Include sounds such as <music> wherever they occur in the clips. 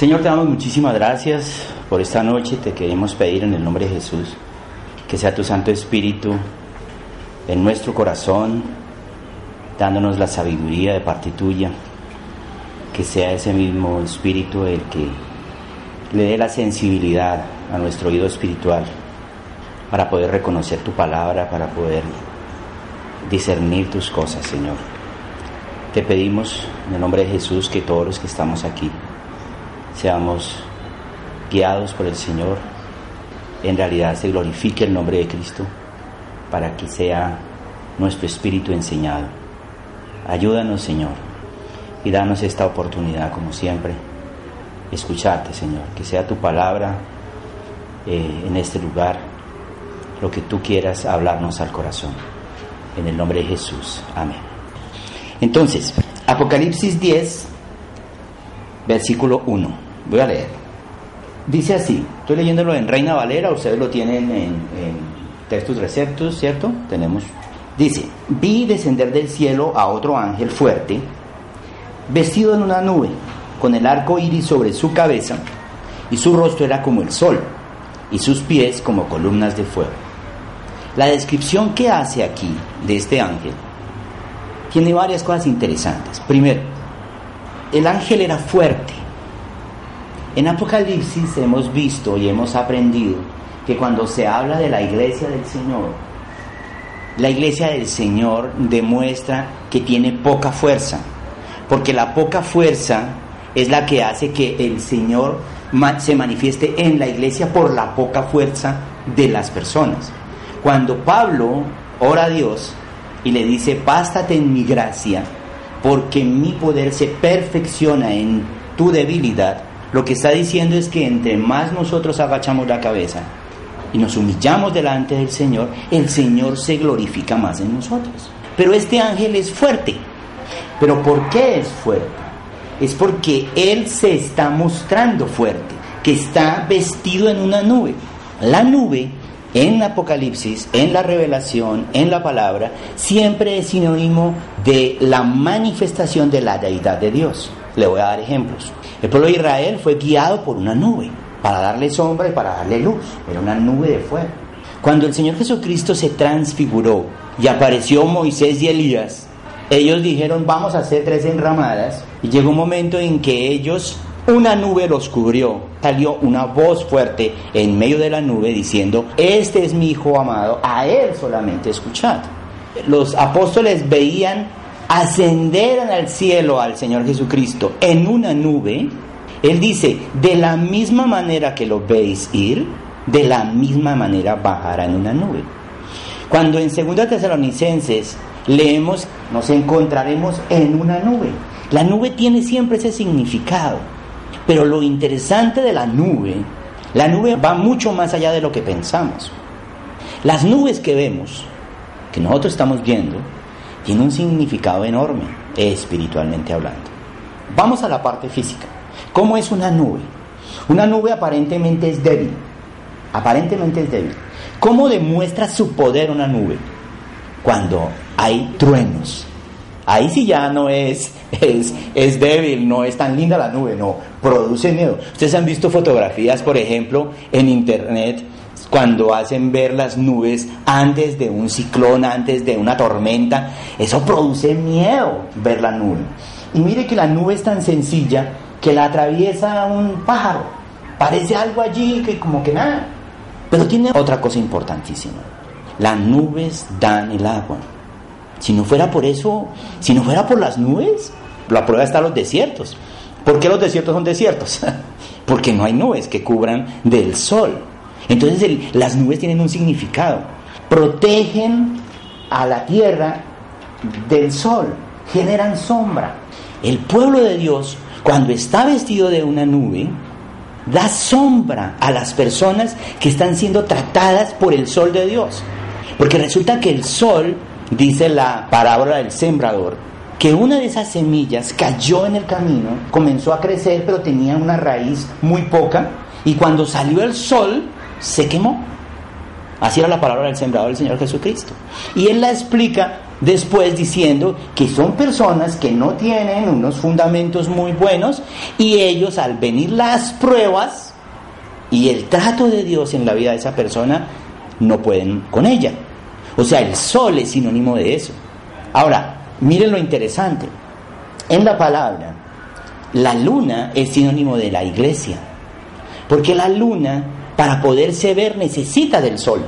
Señor, te damos muchísimas gracias por esta noche. Te queremos pedir en el nombre de Jesús que sea tu Santo Espíritu en nuestro corazón, dándonos la sabiduría de parte tuya. Que sea ese mismo Espíritu el que le dé la sensibilidad a nuestro oído espiritual para poder reconocer tu palabra, para poder discernir tus cosas, Señor. Te pedimos en el nombre de Jesús que todos los que estamos aquí seamos guiados por el Señor, en realidad se glorifique el nombre de Cristo para que sea nuestro espíritu enseñado. Ayúdanos, Señor, y danos esta oportunidad, como siempre, escucharte, Señor, que sea tu palabra eh, en este lugar, lo que tú quieras hablarnos al corazón. En el nombre de Jesús. Amén. Entonces, Apocalipsis 10, versículo 1. Voy a leer. Dice así, estoy leyéndolo en Reina Valera, ustedes lo tienen en, textos receptos, ¿cierto? Tenemos. Dice, vi descender del cielo a otro ángel fuerte, vestido en una nube, con el arco iris sobre su cabeza, y su rostro era como el sol, y sus pies como columnas de fuego. La descripción que hace aquí de este ángel tiene varias cosas interesantes. Primero, el ángel era fuerte. En Apocalipsis hemos visto y hemos aprendido que cuando se habla de la iglesia del Señor, la iglesia del Señor demuestra que tiene poca fuerza, porque la poca fuerza es la que hace que el Señor se manifieste en la iglesia por la poca fuerza de las personas. Cuando Pablo ora a Dios y le dice, bástate en mi gracia, porque mi poder se perfecciona en tu debilidad, lo que está diciendo es que entre más nosotros agachamos la cabeza y nos humillamos delante del Señor, el Señor se glorifica más en nosotros. Pero este ángel es fuerte. ¿Pero por qué es fuerte? Es porque Él se está mostrando fuerte, que está vestido en una nube. La nube en Apocalipsis, en la revelación, en la palabra, siempre es sinónimo de la manifestación de la deidad de Dios. Le voy a dar ejemplos. El pueblo de Israel fue guiado por una nube para darle sombra y para darle luz. Era una nube de fuego. Cuando el Señor Jesucristo se transfiguró y apareció Moisés y Elías, ellos dijeron vamos a hacer tres enramadas y llegó un momento en que ellos una nube los cubrió. Salió una voz fuerte en medio de la nube diciendo, este es mi Hijo amado, a Él solamente escuchad. Los apóstoles veían ascender al cielo al Señor Jesucristo en una nube. Él dice, de la misma manera que lo veis ir, de la misma manera bajará en una nube. Cuando en 2 Tesalonicenses leemos, nos encontraremos en una nube. La nube tiene siempre ese significado. Pero lo interesante de la nube, la nube va mucho más allá de lo que pensamos. Las nubes que vemos, que nosotros estamos viendo, tienen un significado enorme, espiritualmente hablando. Vamos a la parte física. ¿Cómo es una nube? Una nube aparentemente es débil. Aparentemente es débil. ¿Cómo demuestra su poder una nube? Cuando hay truenos, Ahí sí ya no es, <laughs> es, es débil, no es tan linda la nube, no, produce miedo. Ustedes han visto fotografías, por ejemplo, en internet cuando hacen ver las nubes antes de un ciclón, antes de una tormenta, eso produce miedo ver la nube. Y mire que la nube es tan sencilla que la atraviesa un pájaro. Parece algo allí que como que nada. Pero tiene otra cosa importantísima. Las nubes dan el agua. Si no fuera por eso, si no fuera por las nubes, la prueba está en los desiertos. ¿Por qué los desiertos son desiertos? <laughs> Porque no hay nubes que cubran del sol. Entonces las nubes tienen un significado. Protegen a la tierra del sol, generan sombra. El pueblo de Dios, cuando está vestido de una nube, da sombra a las personas que están siendo tratadas por el sol de Dios. Porque resulta que el sol dice la parábola del sembrador, que una de esas semillas cayó en el camino, comenzó a crecer, pero tenía una raíz muy poca, y cuando salió el sol, se quemó. Así era la palabra del sembrador del Señor Jesucristo. Y él la explica después diciendo que son personas que no tienen unos fundamentos muy buenos y ellos al venir las pruebas y el trato de Dios en la vida de esa persona no pueden con ella. O sea, el sol es sinónimo de eso. Ahora, miren lo interesante. En la palabra, la luna es sinónimo de la iglesia. Porque la luna, para poderse ver, necesita del sol.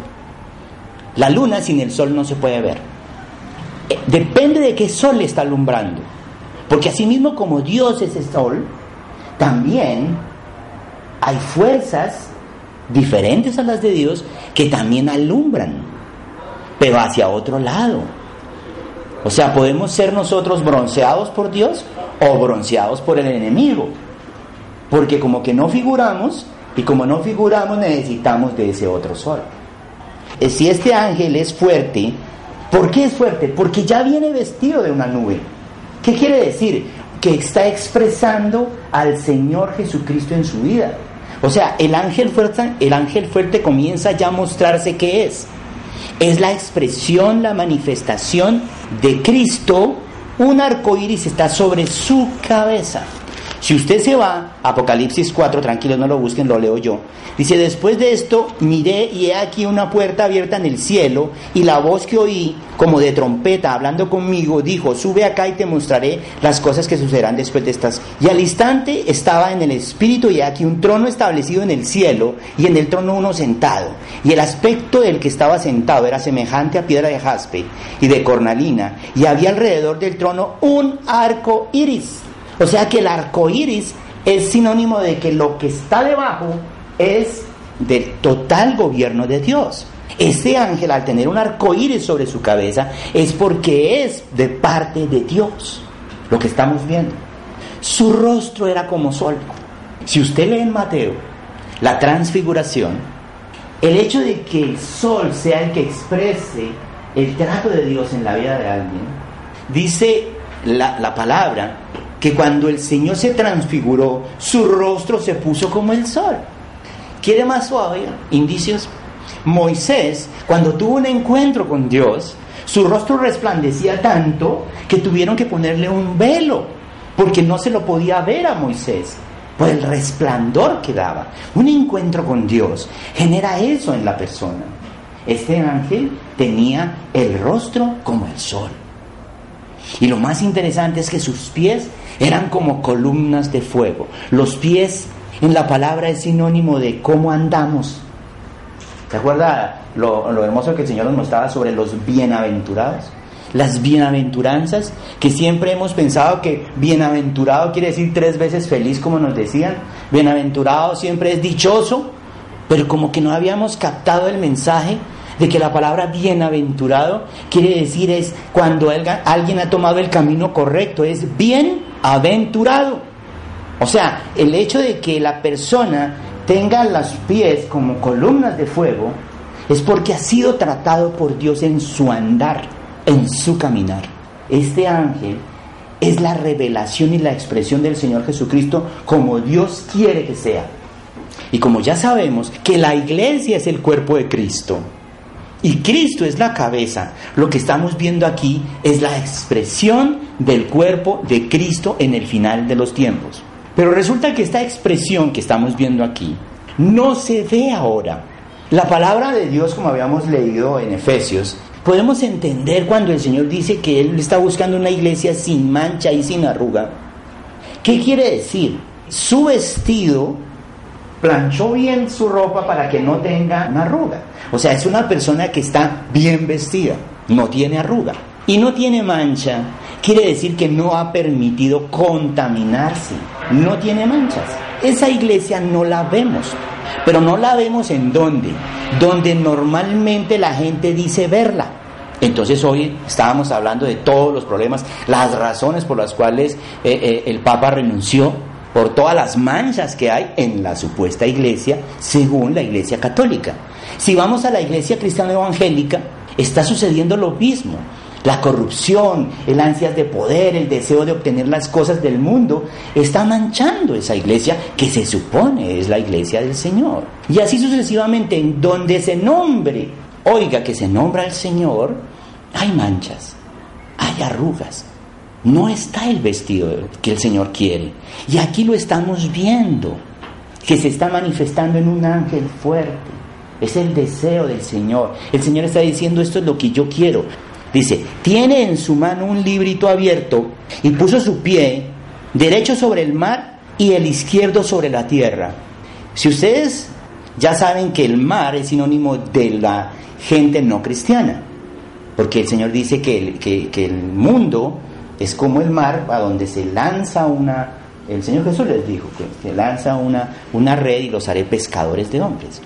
La luna sin el sol no se puede ver. Eh, depende de qué sol está alumbrando. Porque asimismo como Dios es el sol, también hay fuerzas diferentes a las de Dios que también alumbran, pero hacia otro lado. O sea, podemos ser nosotros bronceados por Dios o bronceados por el enemigo. Porque como que no figuramos, y como no figuramos necesitamos de ese otro sol. Eh, si este ángel es fuerte, ¿por qué es fuerte? Porque ya viene vestido de una nube. ¿Qué quiere decir? Que está expresando al Señor Jesucristo en su vida. O sea, el ángel fuerte, el ángel fuerte comienza ya a mostrarse qué es. Es la expresión, la manifestación de Cristo. Un arco iris está sobre su cabeza. Si usted se va, Apocalipsis 4, tranquilos, no lo busquen, lo leo yo. Dice, después de esto miré y he aquí una puerta abierta en el cielo y la voz que oí como de trompeta hablando conmigo dijo, sube acá y te mostraré las cosas que sucederán después de estas. Y al instante estaba en el espíritu y aquí un trono establecido en el cielo y en el trono uno sentado. Y el aspecto del que estaba sentado era semejante a piedra de jaspe y de cornalina y había alrededor del trono un arco iris o sea que el arco iris es sinónimo de que lo que está debajo es del total gobierno de Dios. Ese ángel, al tener un arco iris sobre su cabeza, es porque es de parte de Dios. Lo que estamos viendo. Su rostro era como sol. Si usted lee en Mateo la transfiguración, el hecho de que el sol sea el que exprese el trato de Dios en la vida de alguien, dice la palabra que cuando el Señor se transfiguró, su rostro se puso como el sol. ¿Quiere más suave? Indicios. Moisés, cuando tuvo un encuentro con Dios, su rostro resplandecía tanto que tuvieron que ponerle un velo, porque no se lo podía ver a Moisés por el resplandor que daba. Un encuentro con Dios genera eso en la persona. Este ángel tenía el rostro como el sol. Y lo más interesante es que sus pies eran como columnas de fuego. Los pies en la palabra es sinónimo de cómo andamos. ¿Se acuerda lo, hermoso que el Señor nos mostraba sobre los bienaventurados? Las bienaventuranzas, que siempre hemos pensado que bienaventurado quiere decir tres veces feliz, como nos decían. Bienaventurado siempre es dichoso, pero como que no habíamos captado el mensaje de que la palabra bienaventurado quiere decir es cuando alguien ha tomado el camino correcto, es bienaventurado. O sea, el hecho de que la persona tenga los pies como columnas de fuego es porque ha sido tratado por Dios en su andar, en su caminar. Este ángel es la revelación y la expresión del Señor Jesucristo como Dios quiere que sea. Y como ya sabemos que la iglesia es el cuerpo de Cristo, y Cristo es la cabeza. Lo que estamos viendo aquí es la expresión del cuerpo de Cristo en el final de los tiempos. Pero resulta que esta expresión que estamos viendo aquí no se ve ahora. La palabra de Dios, como habíamos leído en Efesios, podemos entender cuando el Señor dice que Él está buscando una iglesia sin mancha y sin arruga. ¿Qué quiere decir? Su vestido planchó bien su ropa para que no tenga una arruga. O sea, es una persona que está bien vestida, no tiene arruga y no tiene mancha. Quiere decir que no ha permitido contaminarse, no tiene manchas. Esa iglesia no la vemos, pero no la vemos en dónde, donde normalmente la gente dice verla. Entonces hoy estábamos hablando de todos los problemas, las razones por las cuales eh, eh, el Papa renunció, por todas las manchas que hay en la supuesta iglesia según la iglesia católica. Si vamos a la iglesia cristiana evangélica, está sucediendo lo mismo. La corrupción, el ansias de poder, el deseo de obtener las cosas del mundo, está manchando esa iglesia que se supone es la iglesia del Señor. Y así sucesivamente, en donde se nombre, oiga que se nombra el Señor, hay manchas. hay arrugas. No está el vestido que el Señor quiere. Y aquí lo estamos viendo, que se está manifestando en un ángel fuerte. Es el deseo del Señor. El Señor está diciendo, esto es lo que yo quiero. Dice, tiene en su mano un librito abierto y puso su pie derecho sobre el mar y el izquierdo sobre la tierra. Si ustedes ya saben que el mar es sinónimo de la gente no cristiana, porque el Señor dice que el, que, el mundo es como el mar a donde se lanza una, el Señor Jesús les dijo que se lanza una, una red y los haré pescadores de hombres.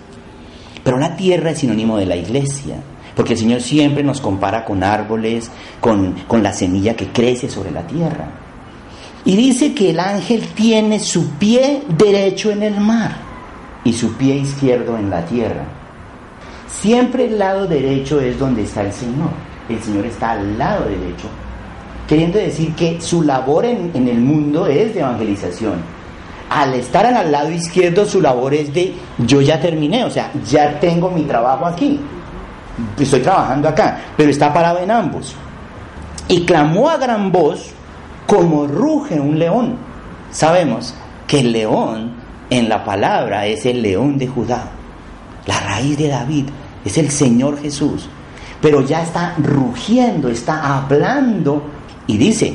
Pero la tierra es sinónimo de la iglesia, porque el Señor siempre nos compara con árboles, con, con la semilla que crece sobre la tierra. Y dice que el ángel tiene su pie derecho en el mar y su pie izquierdo en la tierra. Siempre el lado derecho es donde está el Señor. El Señor está al lado derecho, queriendo decir que su labor en, el mundo es de evangelización. Al estar al lado izquierdo, su labor es de yo ya terminé, o sea, ya tengo mi trabajo aquí. Estoy trabajando acá, pero está parado en ambos. Y clamó a gran voz como ruge un león. Sabemos que el león en la palabra es el león de Judá, la raíz de David, es el Señor Jesús. Pero ya está rugiendo, está hablando y dice,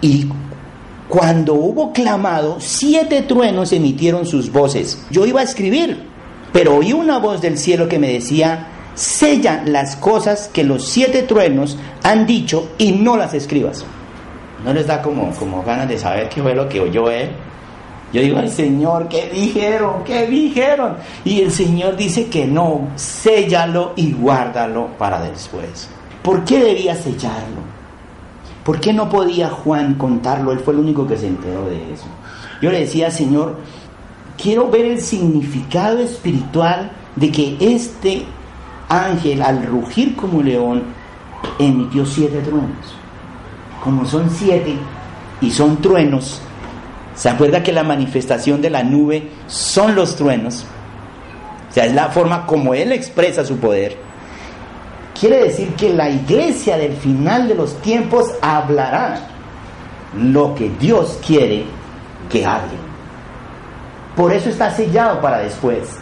y cuando hubo clamado, siete truenos emitieron sus voces. Yo iba a escribir, pero oí una voz del cielo que me decía, sella las cosas que los siete truenos han dicho y no las escribas no les da como, como ganas de saber qué fue lo que oyó él. Yo digo, al Señor, ¿qué dijeron? ¿Qué dijeron? Y el Señor dice que no, séllalo y guárdalo para después. ¿Por qué debía sellarlo? ¿Por qué no podía Juan contarlo? Él fue el único que se enteró de eso. Yo le decía, Señor, quiero ver el significado espiritual de que este ángel, al rugir como león, emitió siete truenos como son siete y son truenos, ¿se acuerda que la manifestación de la nube son los truenos? O sea, es la forma como Él expresa su poder. Quiere decir que la iglesia del final de los tiempos hablará lo que Dios quiere que hable. Por eso está sellado para después.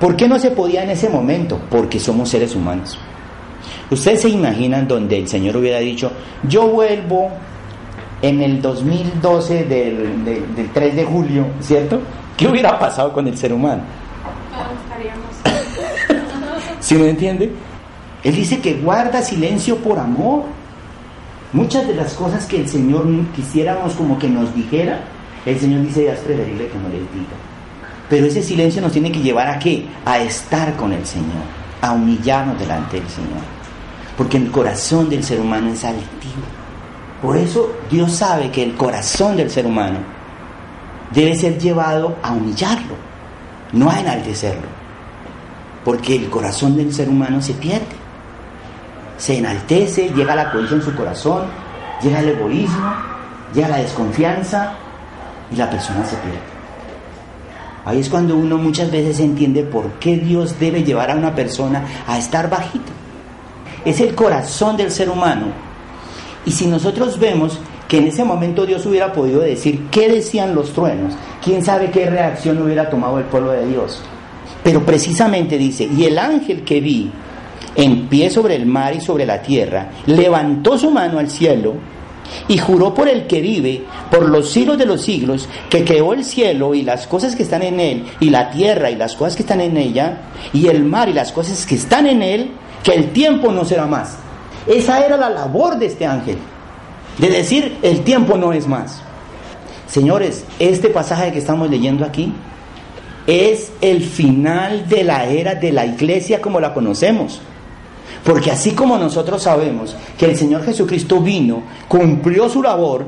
¿Por qué no se podía en ese momento? Porque somos seres humanos. Ustedes se imaginan donde el Señor hubiera dicho, yo vuelvo en el 2012 del, del, 3 de julio, ¿cierto? ¿Qué hubiera pasado con el ser humano? <laughs> ¿Sí me entiende? Él dice que guarda silencio por amor. Muchas de las cosas que el Señor quisiéramos como que nos dijera, el Señor dice es preferible que no les diga. Pero ese silencio nos tiene que llevar a qué? A estar con el Señor, a humillarnos delante del Señor porque el corazón del ser humano es adictivo. Por eso Dios sabe que el corazón del ser humano debe ser llevado a humillarlo, no a enaltecerlo, porque el corazón del ser humano se pierde, se enaltece, llega la codicia en su corazón, llega el egoísmo, llega la desconfianza y la persona se pierde. Ahí es cuando uno muchas veces entiende por qué Dios debe llevar a una persona a estar bajito es el corazón del ser humano. Y si nosotros vemos que en ese momento Dios hubiera podido decir qué decían los truenos, quién sabe qué reacción hubiera tomado el pueblo de Dios. Pero precisamente dice, y el ángel que vi en pie sobre el mar y sobre la tierra, levantó su mano al cielo y juró por el que vive, por los siglos de los siglos, que creó el cielo y las cosas que están en él, y la tierra y las cosas que están en ella, y el mar y las cosas que están en él, que el tiempo no será más. Esa era la labor de este ángel, de decir el tiempo no es más. Señores, este pasaje que estamos leyendo aquí es el final de la era de la iglesia como la conocemos. Porque así como nosotros sabemos que el Señor Jesucristo vino, cumplió su labor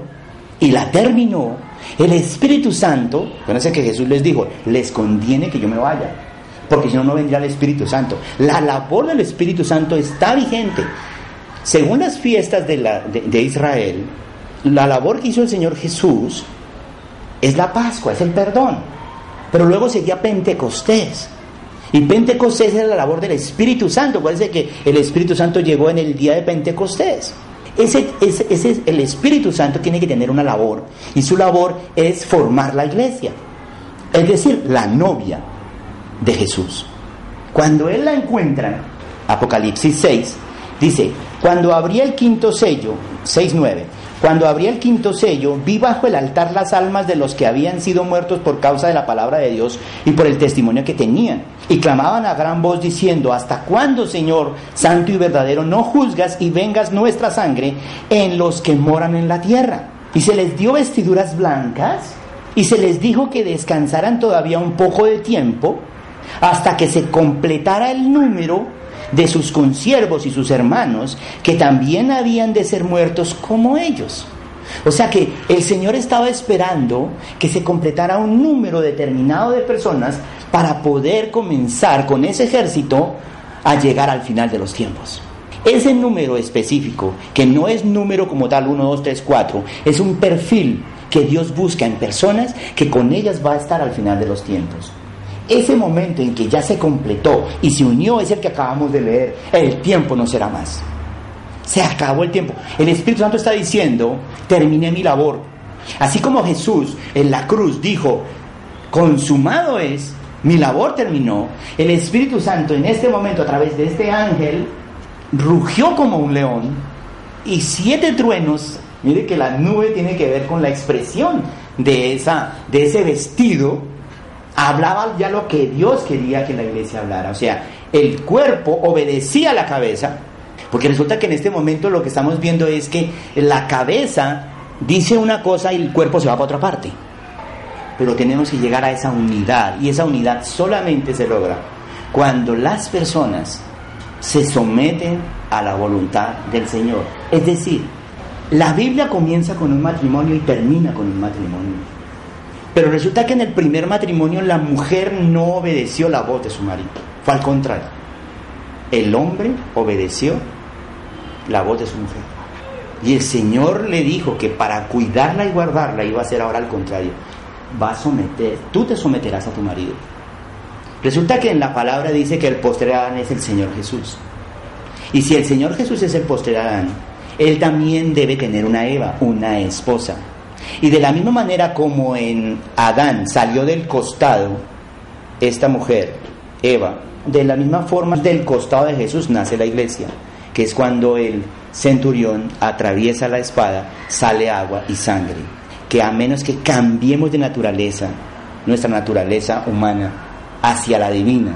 y la terminó, el Espíritu Santo, sé que Jesús les dijo, les conviene que yo me vaya porque si no, no vendría el Espíritu Santo. La labor del Espíritu Santo está vigente. Según las fiestas de, de, Israel, la labor que hizo el Señor Jesús es la Pascua, es el perdón. Pero luego seguía Pentecostés. Y Pentecostés es la labor del Espíritu Santo. Parece que el Espíritu Santo llegó en el día de Pentecostés. Ese, ese, ese, el Espíritu Santo tiene que tener una labor y su labor es formar la iglesia, es decir, la novia de Jesús. Cuando él la encuentra, Apocalipsis 6, dice, cuando abría el quinto sello, 6.9, cuando abría el quinto sello, vi bajo el altar las almas de los que habían sido muertos por causa de la palabra de Dios y por el testimonio que tenían. Y clamaban a gran voz diciendo, ¿hasta cuándo, Señor, santo y verdadero, no juzgas y vengas nuestra sangre en los que moran en la tierra? Y se les dio vestiduras blancas y se les dijo que descansaran todavía un poco de tiempo hasta que se completara el número de sus consiervos y sus hermanos, que también habían de ser muertos como ellos. O sea que el Señor estaba esperando que se completara un número determinado de personas para poder comenzar con ese ejército a llegar al final de los tiempos. Ese número específico, que no es número como tal 1, 2, 3, 4, es un perfil que Dios busca en personas que con ellas va a estar al final de los tiempos. Ese momento en que ya se completó y se unió es el que acabamos de leer. El tiempo no será más. Se acabó el tiempo. El Espíritu Santo está diciendo, terminé mi labor. Así como Jesús en la cruz dijo, consumado es, mi labor terminó, el Espíritu Santo en este momento a través de este ángel rugió como un león y siete truenos, mire que la nube tiene que ver con la expresión de, esa, de ese vestido, hablaba ya lo que Dios quería que la iglesia hablara. O sea, el cuerpo obedecía a la cabeza, porque resulta que en este momento lo que estamos viendo es que la cabeza dice una cosa y el cuerpo se va para otra parte. Pero tenemos que llegar a esa unidad y esa unidad solamente se logra cuando las personas se someten a la voluntad del Señor. Es decir, la Biblia comienza con un matrimonio y termina con un matrimonio. Pero resulta que en el primer matrimonio la mujer no obedeció la voz de su marido, fue al contrario. El hombre obedeció la voz de su mujer. Y el Señor le dijo que para cuidarla y guardarla iba a ser ahora al contrario. Va a someter, tú te someterás a tu marido. Resulta que en la palabra dice que el postre Adán es el Señor Jesús. Y si el Señor Jesús es el postre Adán, él también debe tener una Eva, una esposa. Y de la misma manera como en Adán salió del costado esta mujer, Eva, de la misma forma del costado de Jesús nace la iglesia, que es cuando el centurión atraviesa la espada, sale agua y sangre, que a menos que cambiemos de naturaleza, nuestra naturaleza humana, hacia la divina,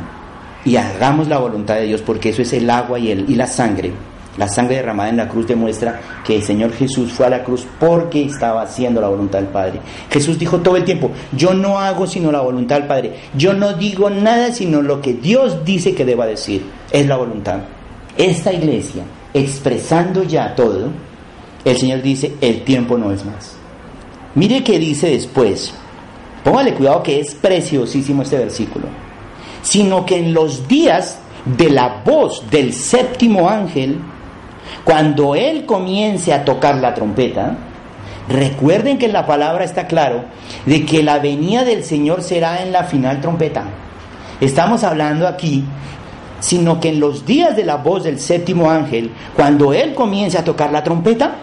y hagamos la voluntad de Dios, porque eso es el agua y, el, y la sangre, la sangre derramada en la cruz demuestra que el Señor Jesús fue a la cruz porque estaba haciendo la voluntad del Padre. Jesús dijo todo el tiempo, yo no hago sino la voluntad del Padre. Yo no digo nada sino lo que Dios dice que deba decir. Es la voluntad. Esta iglesia, expresando ya todo, el Señor dice, el tiempo no es más. Mire qué dice después. Póngale cuidado que es preciosísimo este versículo. Sino que en los días de la voz del séptimo ángel, cuando Él comience a tocar la trompeta, recuerden que la palabra está claro de que la venida del Señor será en la final trompeta. Estamos hablando aquí, sino que en los días de la voz del séptimo ángel, cuando Él comience a tocar la trompeta,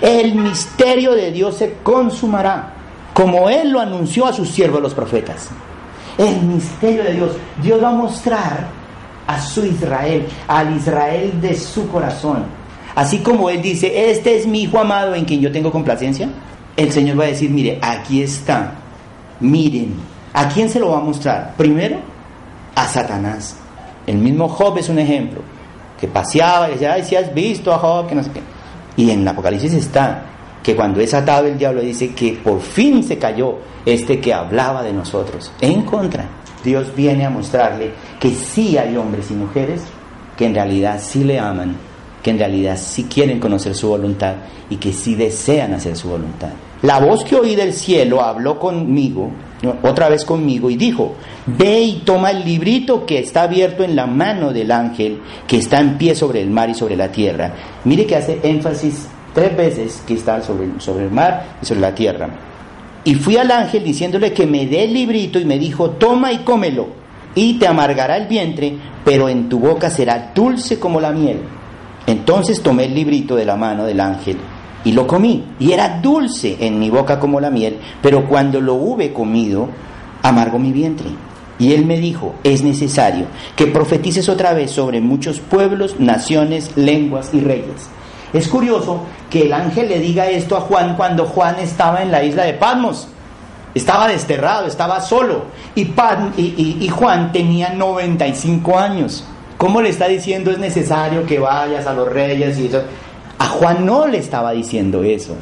el misterio de Dios se consumará, como Él lo anunció a sus siervos los profetas. El misterio de Dios. Dios va a mostrar a su Israel, al Israel de su corazón. Así como Él dice, este es mi Hijo amado en quien yo tengo complacencia, el Señor va a decir, mire, aquí está, miren, ¿a quién se lo va a mostrar? Primero, a Satanás. El mismo Job es un ejemplo, que paseaba y decía, ay, si has visto a Job, que no sé qué. Y en el Apocalipsis está que cuando es atado el diablo dice que por fin se cayó este que hablaba de nosotros, en contra. Dios viene a mostrarle que sí hay hombres y mujeres que en realidad sí le aman, que en realidad sí quieren conocer su voluntad y que sí desean hacer su voluntad. La voz que oí del cielo habló conmigo, otra vez conmigo, y dijo, ve y toma el librito que está abierto en la mano del ángel que está en pie sobre el mar y sobre la tierra. Mire que hace énfasis tres veces que está sobre, sobre el mar y sobre la tierra. Y fui al ángel diciéndole que me dé el librito y me dijo, toma y cómelo, y te amargará el vientre, pero en tu boca será dulce como la miel. Entonces tomé el librito de la mano del ángel y lo comí. Y era dulce en mi boca como la miel, pero cuando lo hube comido, amargo mi vientre. Y él me dijo, es necesario que profetices otra vez sobre muchos pueblos, naciones, lenguas y reyes. Es curioso que el ángel le diga esto a Juan cuando Juan estaba en la isla de Patmos. Estaba desterrado, estaba solo. Y, y, Juan tenía 95 años. ¿Cómo le está diciendo es necesario que vayas a los reyes y eso? A Juan no le estaba diciendo eso.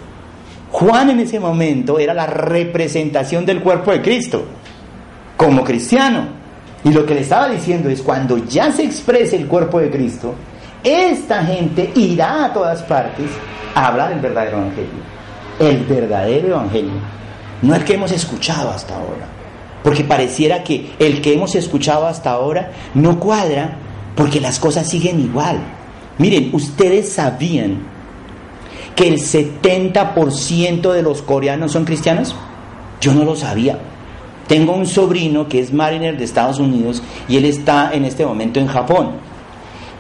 Juan en ese momento era la representación del cuerpo de Cristo como cristiano. Y lo que le estaba diciendo es, cuando ya se exprese el cuerpo de Cristo, esta gente irá a todas partes a hablar el verdadero evangelio. El verdadero evangelio. No el que hemos escuchado hasta ahora. Porque pareciera que el que hemos escuchado hasta ahora no cuadra porque las cosas siguen igual. Miren, ustedes sabían que el 70% de los coreanos son cristianos. Yo no lo sabía. Tengo un sobrino que es mariner de Estados Unidos y él está en este momento en Japón.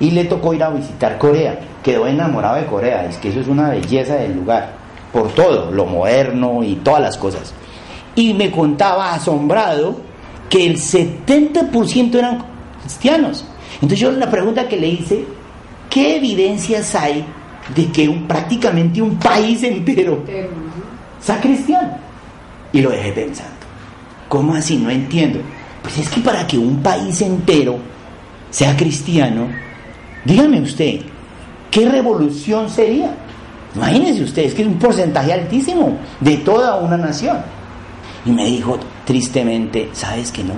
Y le tocó ir a visitar Corea. Quedó enamorado de Corea. Es que eso es una belleza del lugar. Por todo, lo moderno y todas las cosas. Y me contaba asombrado que el 70% eran cristianos. Entonces yo la pregunta que le hice, ¿qué evidencias hay de que prácticamente un país entero sea cristiano? Y lo dejé pensando. ¿Cómo así? No entiendo. Pues es que para que un país entero sea cristiano, dígame usted, ¿qué revolución sería? Imagínense usted, es que es un porcentaje altísimo de toda una nación. Y me dijo tristemente, ¿sabes que no?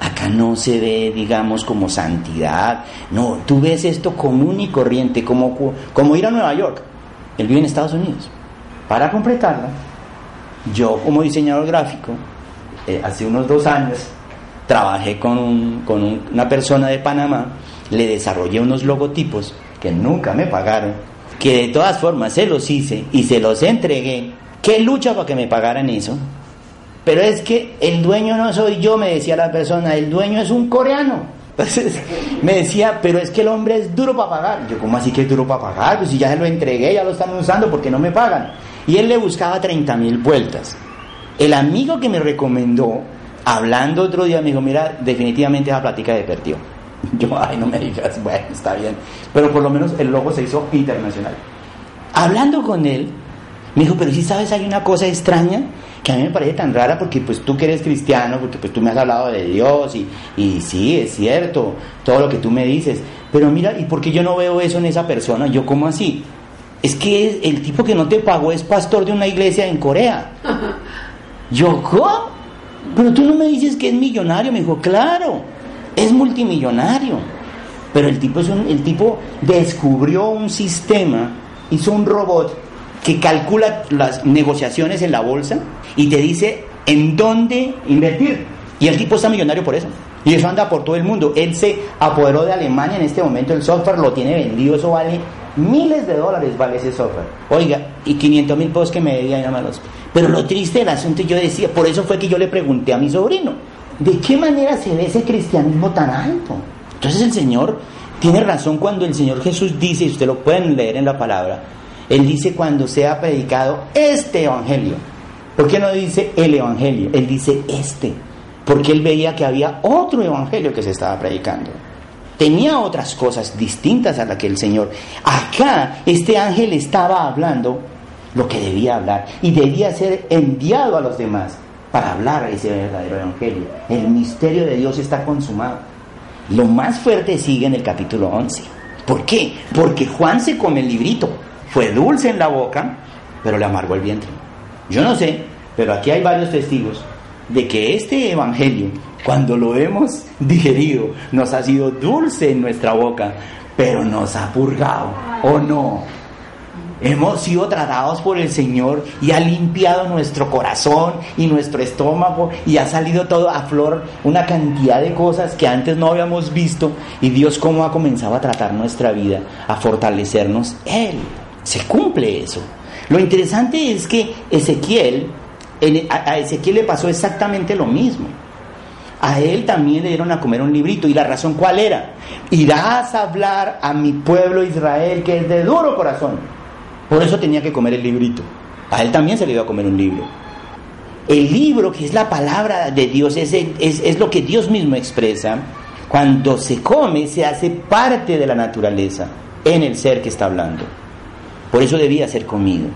Acá no se ve, digamos, como santidad. No, tú ves esto común y corriente, como, como ir a Nueva York. Él vive en Estados Unidos. Para completarla, yo como diseñador gráfico eh, hace unos dos años trabajé con, con una persona de Panamá, le desarrollé unos logotipos que nunca me pagaron, que de todas formas se los hice y se los entregué. ¿Qué lucha para que me pagaran eso? Pero es que el dueño no soy yo, me decía la persona, el dueño es un coreano. Entonces <laughs> me decía, pero es que el hombre es duro para pagar. Yo, ¿cómo así que es duro para pagar? Pues si ya se lo entregué, ya lo están usando, porque no me pagan? Y él le buscaba 30 mil vueltas. El amigo que me recomendó, hablando otro día, me dijo, mira, definitivamente esa plática de perdió. <laughs> Yo, ay, no me digas, <laughs> bueno, está bien. Pero por lo menos el logo se hizo internacional. Hablando con él, me dijo, pero si sabes, hay una cosa extraña que a mí me parece tan rara porque pues tú que eres cristiano, porque pues tú me has hablado de Dios y, y sí, es cierto, todo lo que tú me dices. Pero mira, ¿y por qué yo no veo eso en esa persona? Yo, ¿cómo así? Es que el tipo que no te pagó es pastor de una iglesia en Corea. <laughs> Yo, ¿cómo? Pero tú no me dices que es millonario. Me dijo, claro, es multimillonario. Pero el tipo, es un, el tipo descubrió un sistema, hizo un robot que calcula las negociaciones en la bolsa y te dice en dónde invertir. Y el tipo está millonario por eso. Y eso anda por todo el mundo. Él se apoderó de Alemania en este momento, el software lo tiene vendido, eso vale miles de dólares, vale ese software. Oiga, y 500 mil pesos que me debía llamados. Pero lo triste del asunto, yo decía, por eso fue que yo le pregunté a mi sobrino, ¿de qué manera se ve ese cristianismo tan alto? Entonces el Señor tiene razón cuando el Señor Jesús dice, y usted lo pueden leer en la palabra, Él dice cuando sea predicado este Evangelio. ¿Por qué no dice el Evangelio? Él dice este, porque Él veía que había otro Evangelio que se estaba predicando tenía otras cosas distintas a las que el Señor. Acá este ángel estaba hablando lo que debía hablar y debía ser enviado a los demás para hablar ese verdadero evangelio. El misterio de Dios está consumado. Lo más fuerte sigue en el capítulo 11. ¿Por qué? Porque Juan se come el librito. Fue dulce en la boca, pero le amargó el vientre. Yo no sé, pero aquí hay varios testigos de que este evangelio, cuando lo hemos <laughs> digerido, nos ha sido dulce en nuestra boca, pero nos ha purgado, ¿o no? Hemos sido tratados por el Señor y ha limpiado nuestro corazón y nuestro estómago y ha salido todo a flor una cantidad de cosas que antes no habíamos visto y Dios cómo ha comenzado a tratar nuestra vida, a fortalecernos. Él, se cumple eso. Lo interesante es que Ezequiel, a Ezequiel le pasó exactamente lo mismo. a él también le dieron a comer un librito. ¿Y la razón cuál era? Irás a hablar a mi pueblo Israel que es de duro corazón. Por eso tenía que comer el librito. A él también se le iba a comer un libro. El libro, que es la palabra de Dios, es, es, es lo que Dios mismo expresa. Cuando se come, se hace parte de la naturaleza en el ser que está hablando. Por eso debía ser comido.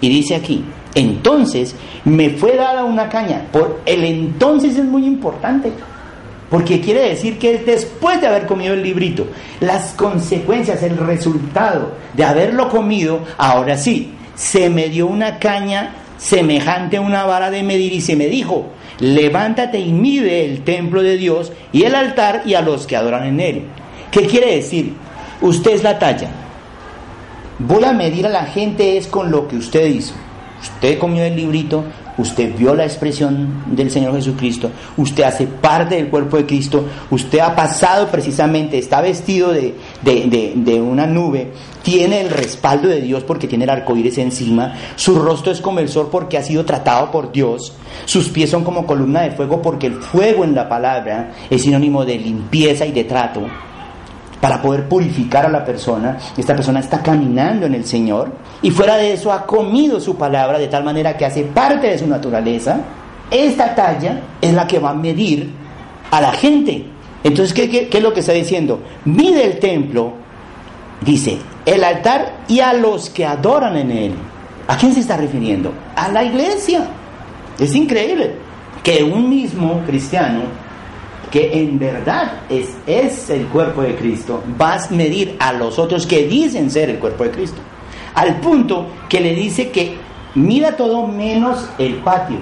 Y dice aquí, entonces me fue dada una caña. Por el entonces es muy importante. Porque quiere decir que después de haber comido el librito, las consecuencias, el resultado de haberlo comido, ahora sí, se me dio una caña semejante a una vara de medir y se me dijo, levántate y mide el templo de Dios y el altar y a los que adoran en él. ¿Qué quiere decir? Usted es la talla. Voy a medir a la gente es con lo que usted hizo. Usted comió el librito, usted vio la expresión del Señor Jesucristo, usted hace parte del cuerpo de Cristo, usted ha pasado precisamente, está vestido de, de, una nube, tiene el respaldo de Dios porque tiene el arco iris encima, su rostro es como el sol porque ha sido tratado por Dios, sus pies son como columna de fuego porque el fuego en la palabra es sinónimo de limpieza y de trato para poder purificar a la persona. Esta persona está caminando en el Señor y fuera de eso ha comido su palabra de tal manera que hace parte de su naturaleza. Esta talla es la que va a medir a la gente. Entonces, ¿qué, es lo que está diciendo? Mide el templo, dice, el altar y a los que adoran en él. ¿A quién se está refiriendo? A la iglesia. Es increíble que un mismo cristiano que en verdad es, es el cuerpo de Cristo, vas a medir a los otros que dicen ser el cuerpo de Cristo. Al punto que le dice que mira todo menos el patio.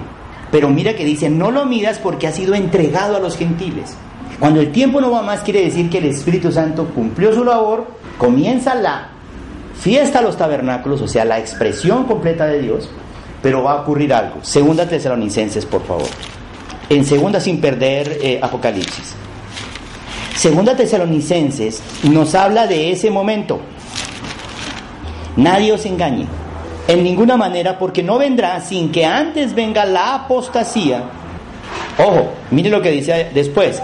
Pero mira que dice, no lo miras porque ha sido entregado a los gentiles. Cuando el tiempo no va más, quiere decir que el Espíritu Santo cumplió su labor, comienza la fiesta a los tabernáculos, o sea, la expresión completa de Dios, pero va a ocurrir algo. Segunda Tesalonicenses, por favor en segunda sin perder eh, Apocalipsis. Segunda Tesalonicenses nos habla de ese momento. Nadie os engañe, en ninguna manera, porque no vendrá sin que antes venga la apostasía. Ojo, mire lo que dice después.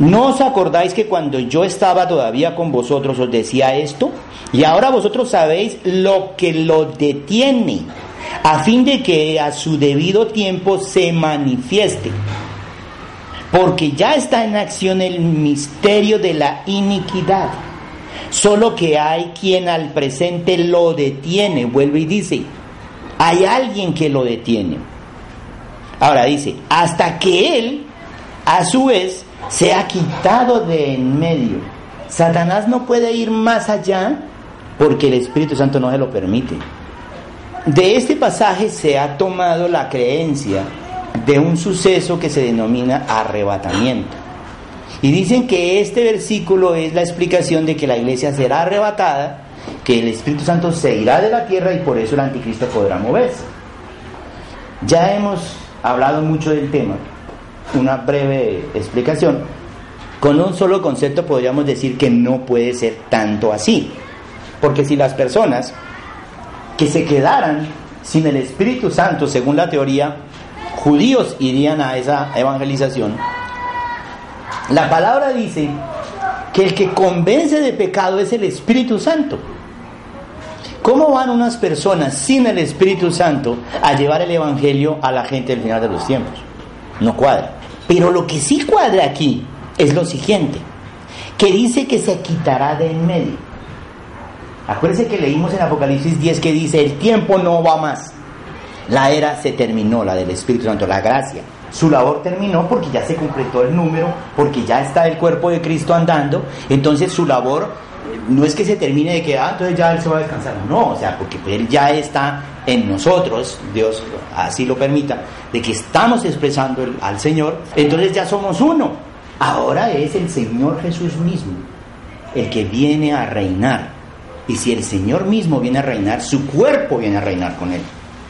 ¿No os acordáis que cuando yo estaba todavía con vosotros os decía esto? Y ahora vosotros sabéis lo que lo detiene a fin de que a su debido tiempo se manifieste. Porque ya está en acción el misterio de la iniquidad. Solo que hay quien al presente lo detiene, vuelve y dice, hay alguien que lo detiene. Ahora dice, hasta que él, a su vez, se ha quitado de en medio. Satanás no puede ir más allá porque el Espíritu Santo no se lo permite. De este pasaje se ha tomado la creencia de un suceso que se denomina arrebatamiento. Y dicen que este versículo es la explicación de que la iglesia será arrebatada, que el Espíritu Santo se irá de la tierra y por eso el anticristo podrá moverse. Ya hemos hablado mucho del tema, una breve explicación. Con un solo concepto podríamos decir que no puede ser tanto así, porque si las personas que se quedaran sin el Espíritu Santo, según la teoría, judíos irían a esa evangelización. La palabra dice que el que convence de pecado es el Espíritu Santo. ¿Cómo van unas personas sin el Espíritu Santo a llevar el Evangelio a la gente del final de los tiempos? No cuadra. Pero lo que sí cuadra aquí es lo siguiente, que dice que se quitará de en medio. Acuérdense que leímos en Apocalipsis 10 que dice, el tiempo no va más. La era se terminó, la del Espíritu Santo, la gracia. Su labor terminó porque ya se completó el número, porque ya está el cuerpo de Cristo andando. Entonces su labor eh, no es que se termine de que, ah, entonces ya Él se va a descansar. No, o sea, porque Él ya está en nosotros, Dios así lo permita, de que estamos expresando al Señor, entonces ya somos uno. Ahora es el Señor Jesús mismo el que viene a reinar y si el Señor mismo viene a reinar, su cuerpo viene a reinar con él,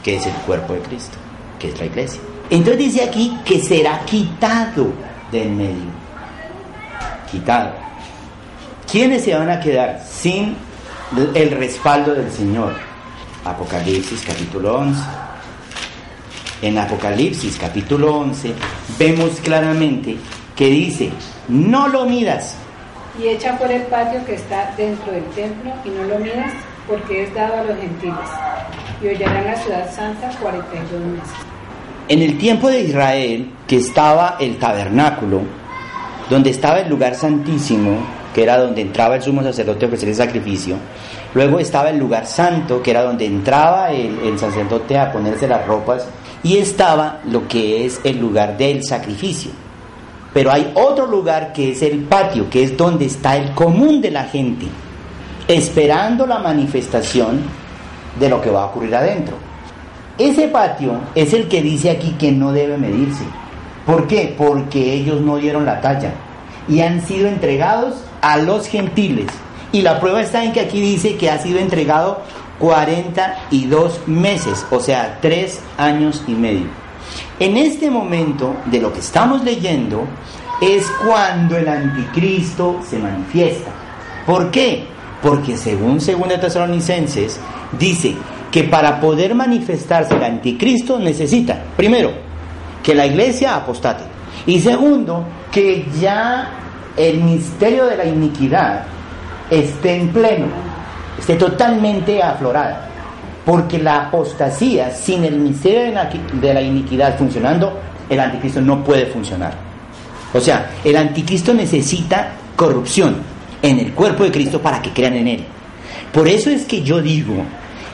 que es el cuerpo de Cristo, que es la iglesia. Entonces dice aquí que será quitado del medio. Quitado. ¿Quiénes se van a quedar sin el respaldo del Señor? Apocalipsis capítulo 11. en Apocalipsis capítulo 11, vemos claramente que dice, no lo midas. Y echa por el patio que está dentro del templo y no lo midas porque es dado a los gentiles. Y hollarán la ciudad santa 42 meses. En el tiempo de Israel, que estaba el tabernáculo, donde estaba el lugar santísimo, que era donde entraba el sumo sacerdote a ofrecer el sacrificio, luego estaba el lugar santo, que era donde entraba el sacerdote a ponerse las ropas, y estaba lo que es el lugar del sacrificio. Pero hay otro lugar que es el patio, que es donde está el común de la gente, esperando la manifestación de lo que va a ocurrir adentro. Ese patio es el que dice aquí que no debe medirse. ¿Por qué? Porque ellos no dieron la talla y han sido entregados a los gentiles. Y la prueba está en que aquí dice que ha sido entregado 42 meses, o sea, tres años y medio. En este momento de lo que estamos leyendo es cuando el anticristo se manifiesta. ¿Por qué? Porque según 2 Tesalonicenses dice que para poder manifestarse el anticristo necesita, primero, que la iglesia apostate y segundo, que ya el misterio de la iniquidad esté en pleno, esté totalmente aflorada. Porque la apostasía, sin el misterio de la iniquidad funcionando, el anticristo no puede funcionar. O sea, el anticristo necesita corrupción en el cuerpo de Cristo para que crean en él. Por eso es que yo digo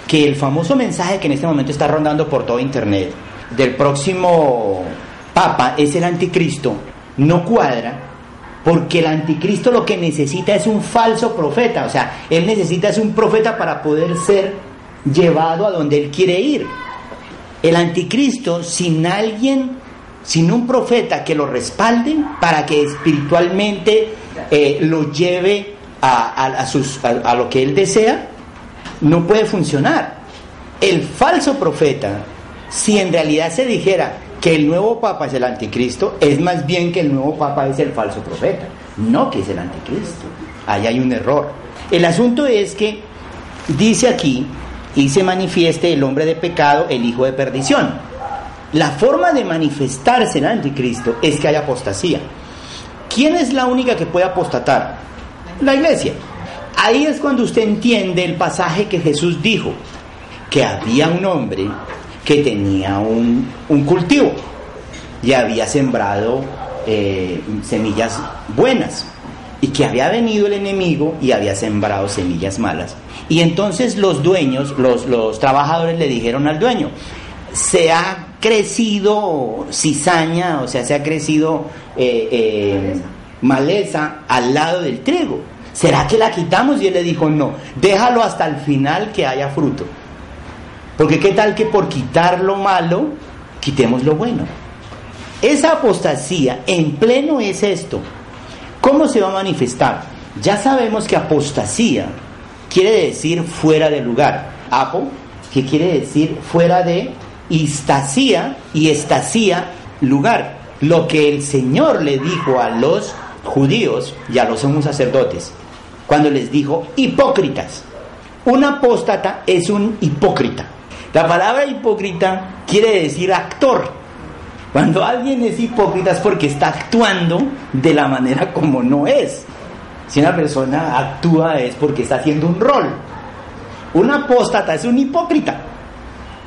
que el famoso mensaje que en este momento está rondando por todo Internet del próximo Papa es el anticristo, no cuadra, porque el anticristo lo que necesita es un falso profeta, o sea, él necesita es un profeta para poder ser llevado a donde él quiere ir. El anticristo sin alguien, sin un profeta que lo respalde para que espiritualmente eh, lo lleve a, sus, a lo que él desea, no puede funcionar. El falso profeta, si en realidad se dijera que el nuevo papa es el anticristo, es más bien que el nuevo papa es el falso profeta, no que es el anticristo. Ahí hay un error. El asunto es que dice aquí, y se manifieste el hombre de pecado, el hijo de perdición. La forma de manifestarse el anticristo es que haya apostasía. ¿Quién es la única que puede apostatar? La iglesia. Ahí es cuando usted entiende el pasaje que Jesús dijo, que había un hombre que tenía un, cultivo y había sembrado eh, semillas buenas y que había venido el enemigo y había sembrado semillas malas. Y entonces los dueños, los, los trabajadores le dijeron al dueño, se ha crecido cizaña, o sea, se ha crecido eh, eh, maleza al lado del trigo. ¿Será que la quitamos? Y él le dijo, no, déjalo hasta el final que haya fruto. Porque qué tal que por quitar lo malo, quitemos lo bueno. Esa apostasía en pleno es esto. ¿Cómo se va a manifestar? Ya sabemos que apostasía quiere decir fuera de lugar. Apo, que quiere decir fuera de istasía y estasía lugar. Lo que el Señor le dijo a los judíos y a los sumos sacerdotes cuando les dijo hipócritas. Un apóstata es un hipócrita. La palabra hipócrita quiere decir actor. Cuando alguien es hipócrita es porque está actuando de la manera como no es. Si una persona actúa es porque está haciendo un rol. Un apóstata es un hipócrita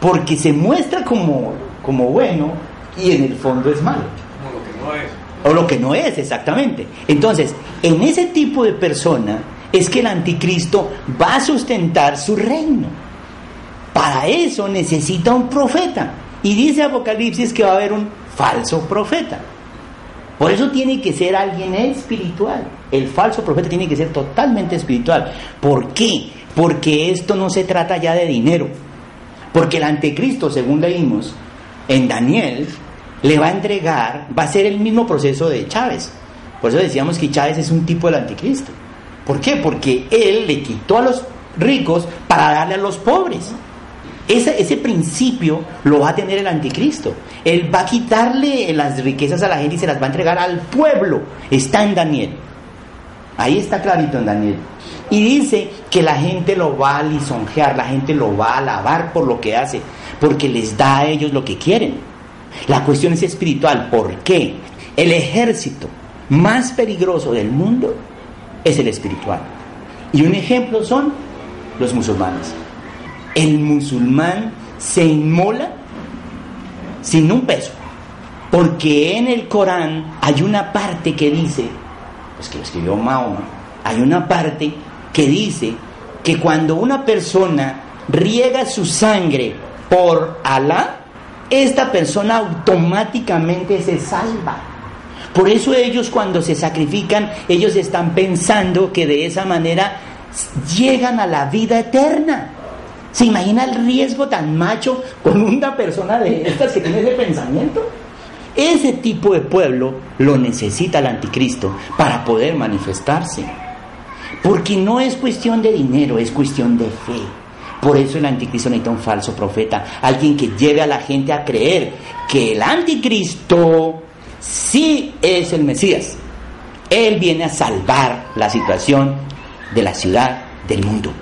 porque se muestra como, como bueno y en el fondo es malo. Lo que no es. O lo que no es, exactamente. Entonces, en ese tipo de persona es que el anticristo va a sustentar su reino. Para eso necesita un profeta. Y dice Apocalipsis que va a haber un falso profeta. Por eso tiene que ser alguien espiritual. El falso profeta tiene que ser totalmente espiritual. ¿Por qué? Porque esto no se trata ya de dinero. Porque el anticristo, según leímos en Daniel, le va a entregar, va a ser el mismo proceso de Chávez. Por eso decíamos que Chávez es un tipo del anticristo. ¿Por qué? Porque él le quitó a los ricos para darle a los pobres. Ese, ese principio lo va a tener el anticristo. Él va a quitarle las riquezas a la gente y se las va a entregar al pueblo. Está en Daniel. Ahí está clarito en Daniel. Y dice que la gente lo va a lisonjear, la gente lo va a alabar por lo que hace, porque les da a ellos lo que quieren. La cuestión es espiritual. ¿Por qué? El ejército más peligroso del mundo es el espiritual. Y un ejemplo son los musulmanes. El musulmán se inmola sin un peso, porque en el Corán hay una parte que dice, pues que lo escribió Mahoma, hay una parte que dice que cuando una persona riega su sangre por Alá, esta persona automáticamente se salva. Por eso ellos cuando se sacrifican, ellos están pensando que de esa manera llegan a la vida eterna. ¿Se imagina el riesgo tan macho con una persona de estas que tiene ese pensamiento? Ese tipo de pueblo lo necesita el anticristo para poder manifestarse. Porque no es cuestión de dinero, es cuestión de fe. Por eso el anticristo necesita un falso profeta, alguien que lleve a la gente a creer que el anticristo sí es el Mesías. Él viene a salvar la situación de la ciudad, del mundo.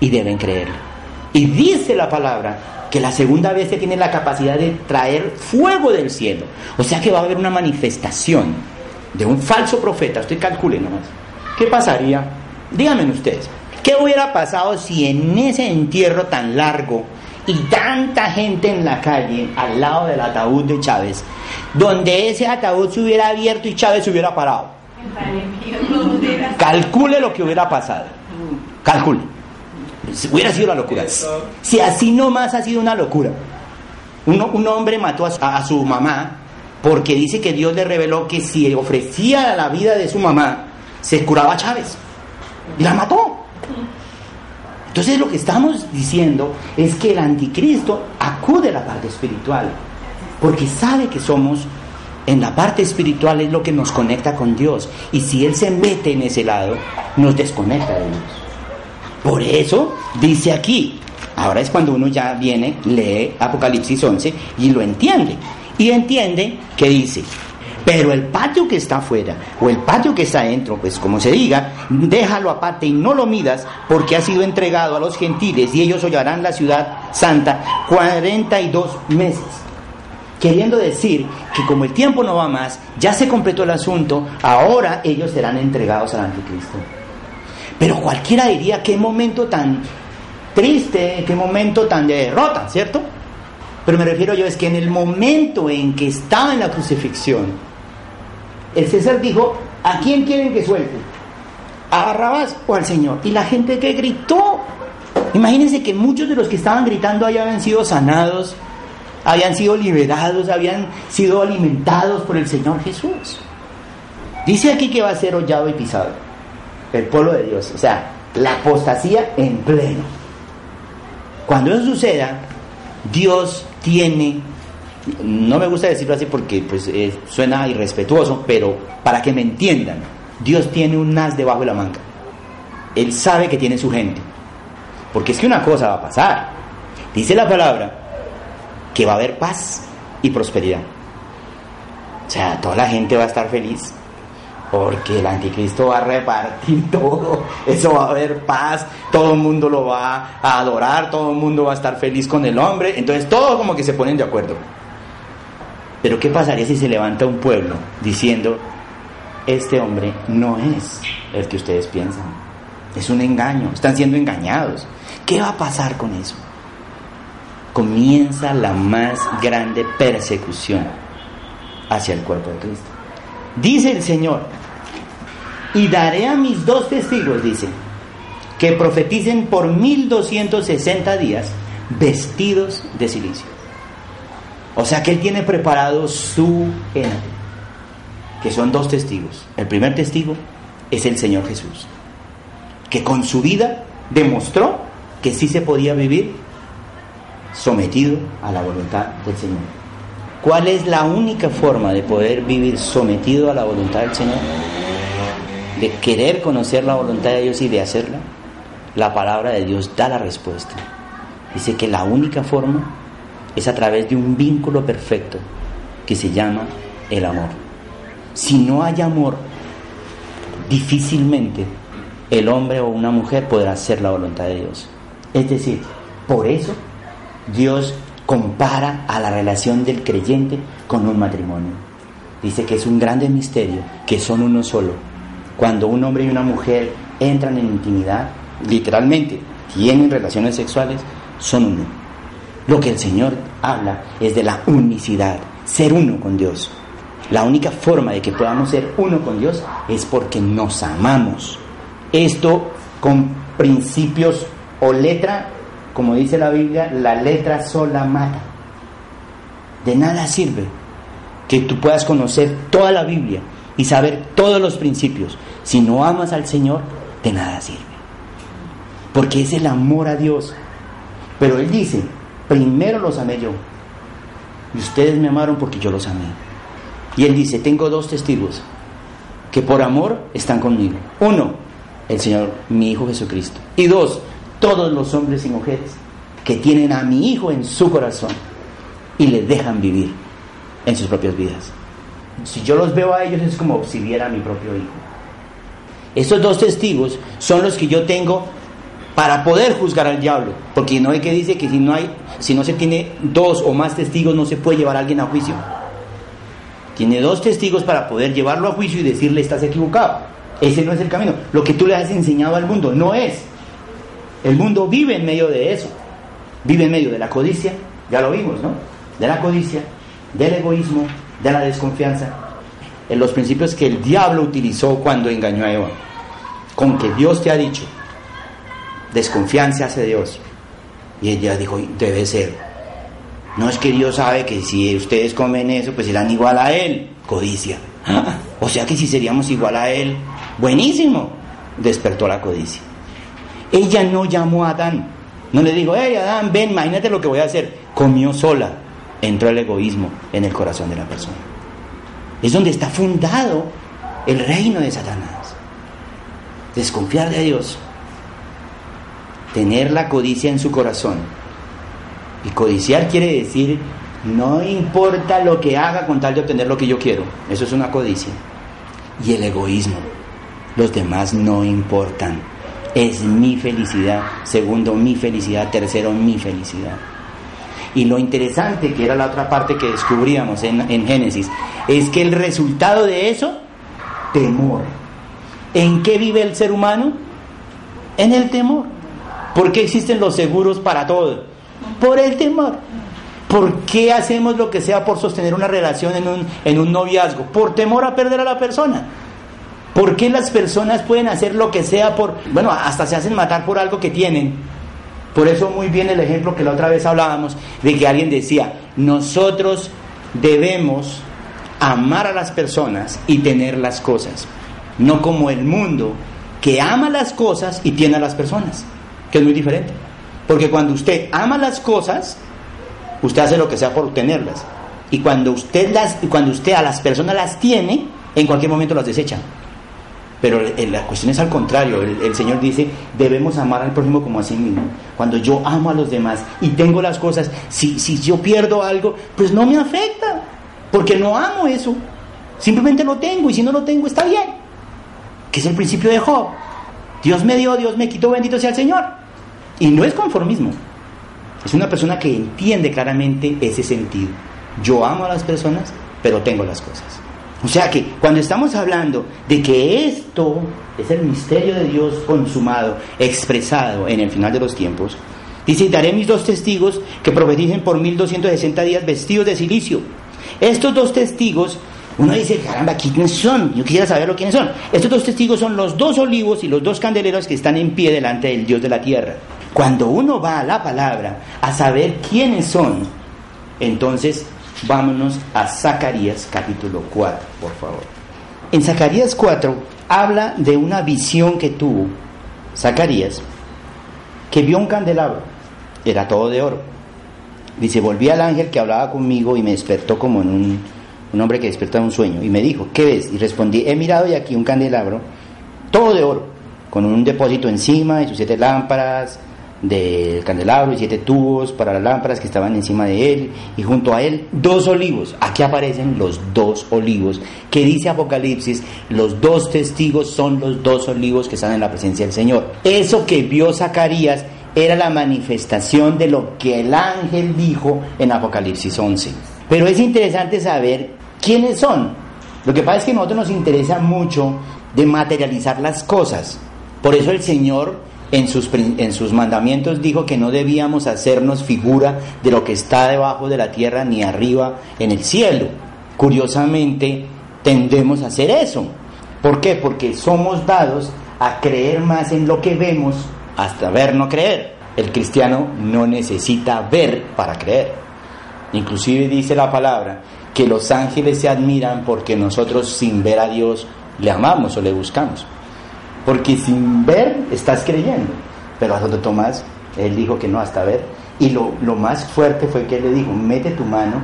Y deben creerlo. Y dice la palabra que la segunda vez se tiene la capacidad de traer fuego del cielo. O sea que va a haber una manifestación de un falso profeta. Usted calcule nomás. ¿Qué pasaría Díganme ustedes, ¿qué hubiera pasado si en ese entierro tan largo y tanta gente en la calle al lado del ataúd de Chávez, donde ese ataúd se hubiera abierto y Chávez se hubiera parado? Calcule lo que hubiera pasado. Calcule. Hubiera sido la locura. Si así nomás ha sido una locura. un hombre mató a a su mamá porque dice que Dios le reveló que si ofrecía la vida de su mamá, se curaba a Chávez y la mató. Entonces lo que estamos diciendo es que el anticristo acude a la parte espiritual, porque sabe que somos en la parte espiritual es lo que nos conecta con Dios. Y si Él se mete en ese lado, nos desconecta de Dios. Por eso dice aquí, ahora es cuando uno ya viene, lee Apocalipsis 11 y lo entiende. Y entiende que dice, pero el patio que está afuera o el patio que está adentro, pues como se diga, déjalo aparte y no lo midas porque ha sido entregado a los gentiles y ellos hollarán la ciudad santa 42 meses. Queriendo decir que como el tiempo no va más, ya se completó el asunto, ahora ellos serán entregados al anticristo. Pero cualquiera diría qué momento tan triste, qué momento tan de derrota, ¿cierto? Pero me refiero yo es que en el momento en que estaba en la crucifixión, el César dijo, ¿a quién quieren que suelte? ¿A Barrabás o al Señor? Y la gente que gritó, imagínense que muchos de los que estaban gritando ahí habían sido sanados, habían sido liberados, habían sido alimentados por el Señor Jesús. Dice aquí que va a ser hollado y pisado el pueblo de Dios, o sea, la apostasía en pleno. Cuando eso suceda, Dios tiene no me gusta decirlo así porque pues, suena irrespetuoso, pero para que me entiendan, Dios tiene un nas debajo de la manga. Él sabe que tiene su gente. Porque es que una cosa va a pasar. Dice la palabra que va a haber paz y prosperidad. O sea, toda la gente va a estar feliz porque el anticristo va a repartir <laughs> todo, eso va a haber paz, todo el mundo lo va a adorar, todo el mundo va a estar feliz con el hombre, entonces todos como que se ponen de acuerdo. Pero ¿qué pasaría si se levanta un pueblo diciendo, este hombre no es el que ustedes piensan? Es un engaño, están siendo engañados. ¿Qué va a pasar con eso? Comienza la más grande persecución hacia el cuerpo de Cristo. Dice el Señor, y daré a mis dos testigos, dice, que profeticen por 1260 días vestidos de silicio. O sea que Él tiene preparado su gente, que son dos testigos. El primer testigo es el Señor Jesús, que con su vida demostró que sí se podía vivir sometido a la voluntad del Señor. ¿Cuál es la única forma de poder vivir sometido a la voluntad del Señor? De querer conocer la voluntad de Dios y de hacerla. La palabra de Dios da la respuesta. Dice que la única forma es a través de un vínculo perfecto que se llama el amor. Si no hay amor, difícilmente el hombre o una mujer podrá hacer la voluntad de Dios. Es decir, por eso Dios compara a la relación del creyente con un matrimonio. Dice que es un grande misterio, que son uno solo. Cuando un hombre y una mujer entran en intimidad, literalmente tienen relaciones sexuales, son uno. Lo que el Señor habla es de la unicidad, ser uno con Dios. La única forma de que podamos ser uno con Dios es porque nos amamos. Esto con principios o letra, como dice la Biblia, la letra sola mata. De nada sirve que tú puedas conocer toda la Biblia y saber todos los principios. Si no amas al Señor, de nada sirve. Porque es el amor a Dios. Pero Él dice, primero los amé yo. Y ustedes me amaron porque yo los amé. Y Él dice, tengo dos testigos que por amor están conmigo. Uno, el Señor, mi Hijo Jesucristo. Y dos, todos los hombres y mujeres que tienen a mi Hijo en su corazón y le dejan vivir en sus propias vidas. Si yo los veo a ellos es como si viera a mi propio Hijo. Estos dos testigos son los que yo tengo para poder juzgar al diablo, porque no hay que dice que si no hay, si no se tiene dos o más testigos no se puede llevar a alguien a juicio. Tiene dos testigos para poder llevarlo a juicio y decirle estás equivocado. Ese no es el camino. Lo que tú le has enseñado al mundo no es. El mundo vive en medio de eso. Vive en medio de la codicia, ya lo vimos, ¿no? De la codicia, del egoísmo, de la desconfianza. En los principios que el diablo utilizó cuando engañó a Eva. Con que Dios te ha dicho, desconfianza hacia Dios. Y ella dijo, debe ser. No es que Dios sabe que si ustedes comen eso, pues serán igual a Él. Codicia. <laughs> O sea que si seríamos igual a Él, buenísimo. Despertó la codicia. Ella no llamó a Adán. No le dijo, hey Adán, ven, imagínate lo que voy a hacer. Comió sola. Entró el egoísmo en el corazón de la persona. Es donde está fundado el reino de Satanás. Desconfiar de Dios. Tener la codicia en su corazón. Y codiciar quiere decir, no importa lo que haga con tal de obtener lo que yo quiero. Eso es una codicia. Y el egoísmo. Los demás no importan. Es mi felicidad. Segundo, mi felicidad. Tercero, mi felicidad. Y lo interesante, que era la otra parte que descubríamos en, en Génesis, es que el resultado de eso, temor. ¿En qué vive el ser humano? En el temor. ¿Por qué existen los seguros para todo? Por el temor. ¿Por qué hacemos lo que sea por sostener una relación en un, en un noviazgo? Por temor a perder a la persona. ¿Por qué las personas pueden hacer lo que sea por, bueno, hasta se hacen matar por algo que tienen? Por eso muy bien el ejemplo que la otra vez hablábamos, de que alguien decía, nosotros debemos amar a las personas y tener las cosas, no como el mundo que ama las cosas y tiene a las personas, que es muy diferente. Porque cuando usted ama las cosas, usted hace lo que sea por obtenerlas. Y cuando usted, las, cuando usted a las personas las tiene, en cualquier momento las desecha. Pero la cuestión es al contrario. El, el, Señor dice, debemos amar al prójimo como a sí mismo. Cuando yo amo a los demás y tengo las cosas, si, si yo pierdo algo, pues no me afecta. Porque no amo eso. Simplemente lo tengo y si no lo tengo está bien. Que es el principio de Job. Dios me dio, Dios me quitó, bendito sea el Señor. Y no es conformismo. Es una persona que entiende claramente ese sentido. Yo amo a las personas, pero tengo las cosas. O sea que cuando estamos hablando de que esto es el misterio de Dios consumado, expresado en el final de los tiempos, dice, daré mis dos testigos que profeticen por 1260 días vestidos de silicio. Estos dos testigos, uno dice, caramba, ¿quiénes son? Yo quisiera saber quiénes son. Estos dos testigos son los dos olivos y los dos candeleros que están en pie delante del Dios de la tierra. Cuando uno va a la palabra a saber quiénes son, entonces vámonos a Zacarías capítulo 4, por favor. En Zacarías 4 habla de una visión que tuvo Zacarías, que vio un candelabro, era todo de oro. Dice, volví al ángel que hablaba conmigo y me despertó como en un, un hombre que despertó en un sueño. Y me dijo, ¿qué ves? Y respondí, he mirado y aquí un candelabro, todo de oro, con un depósito encima y sus siete lámparas, del candelabro y siete tubos para las lámparas que estaban encima de él y junto a él dos olivos. Aquí aparecen los dos olivos que dice Apocalipsis, los dos testigos son los dos olivos que están en la presencia del Señor. Eso que vio Zacarías era la manifestación de lo que el ángel dijo en Apocalipsis 11. Pero es interesante saber quiénes son. Lo que pasa es que a nosotros nos interesa mucho de materializar las cosas. Por eso el Señor en sus, en sus mandamientos dijo que no debíamos hacernos figura de lo que está debajo de la tierra ni arriba en el cielo. Curiosamente, tendemos a hacer eso. ¿Por qué? Porque somos dados a creer más en lo que vemos hasta ver no creer. El cristiano no necesita ver para creer. Inclusive dice la palabra que los ángeles se admiran porque nosotros sin ver a Dios le amamos o le buscamos. Porque sin ver estás creyendo. Pero a Santo Tomás, él dijo que no hasta ver. Y lo, más fuerte fue que él le dijo, mete tu mano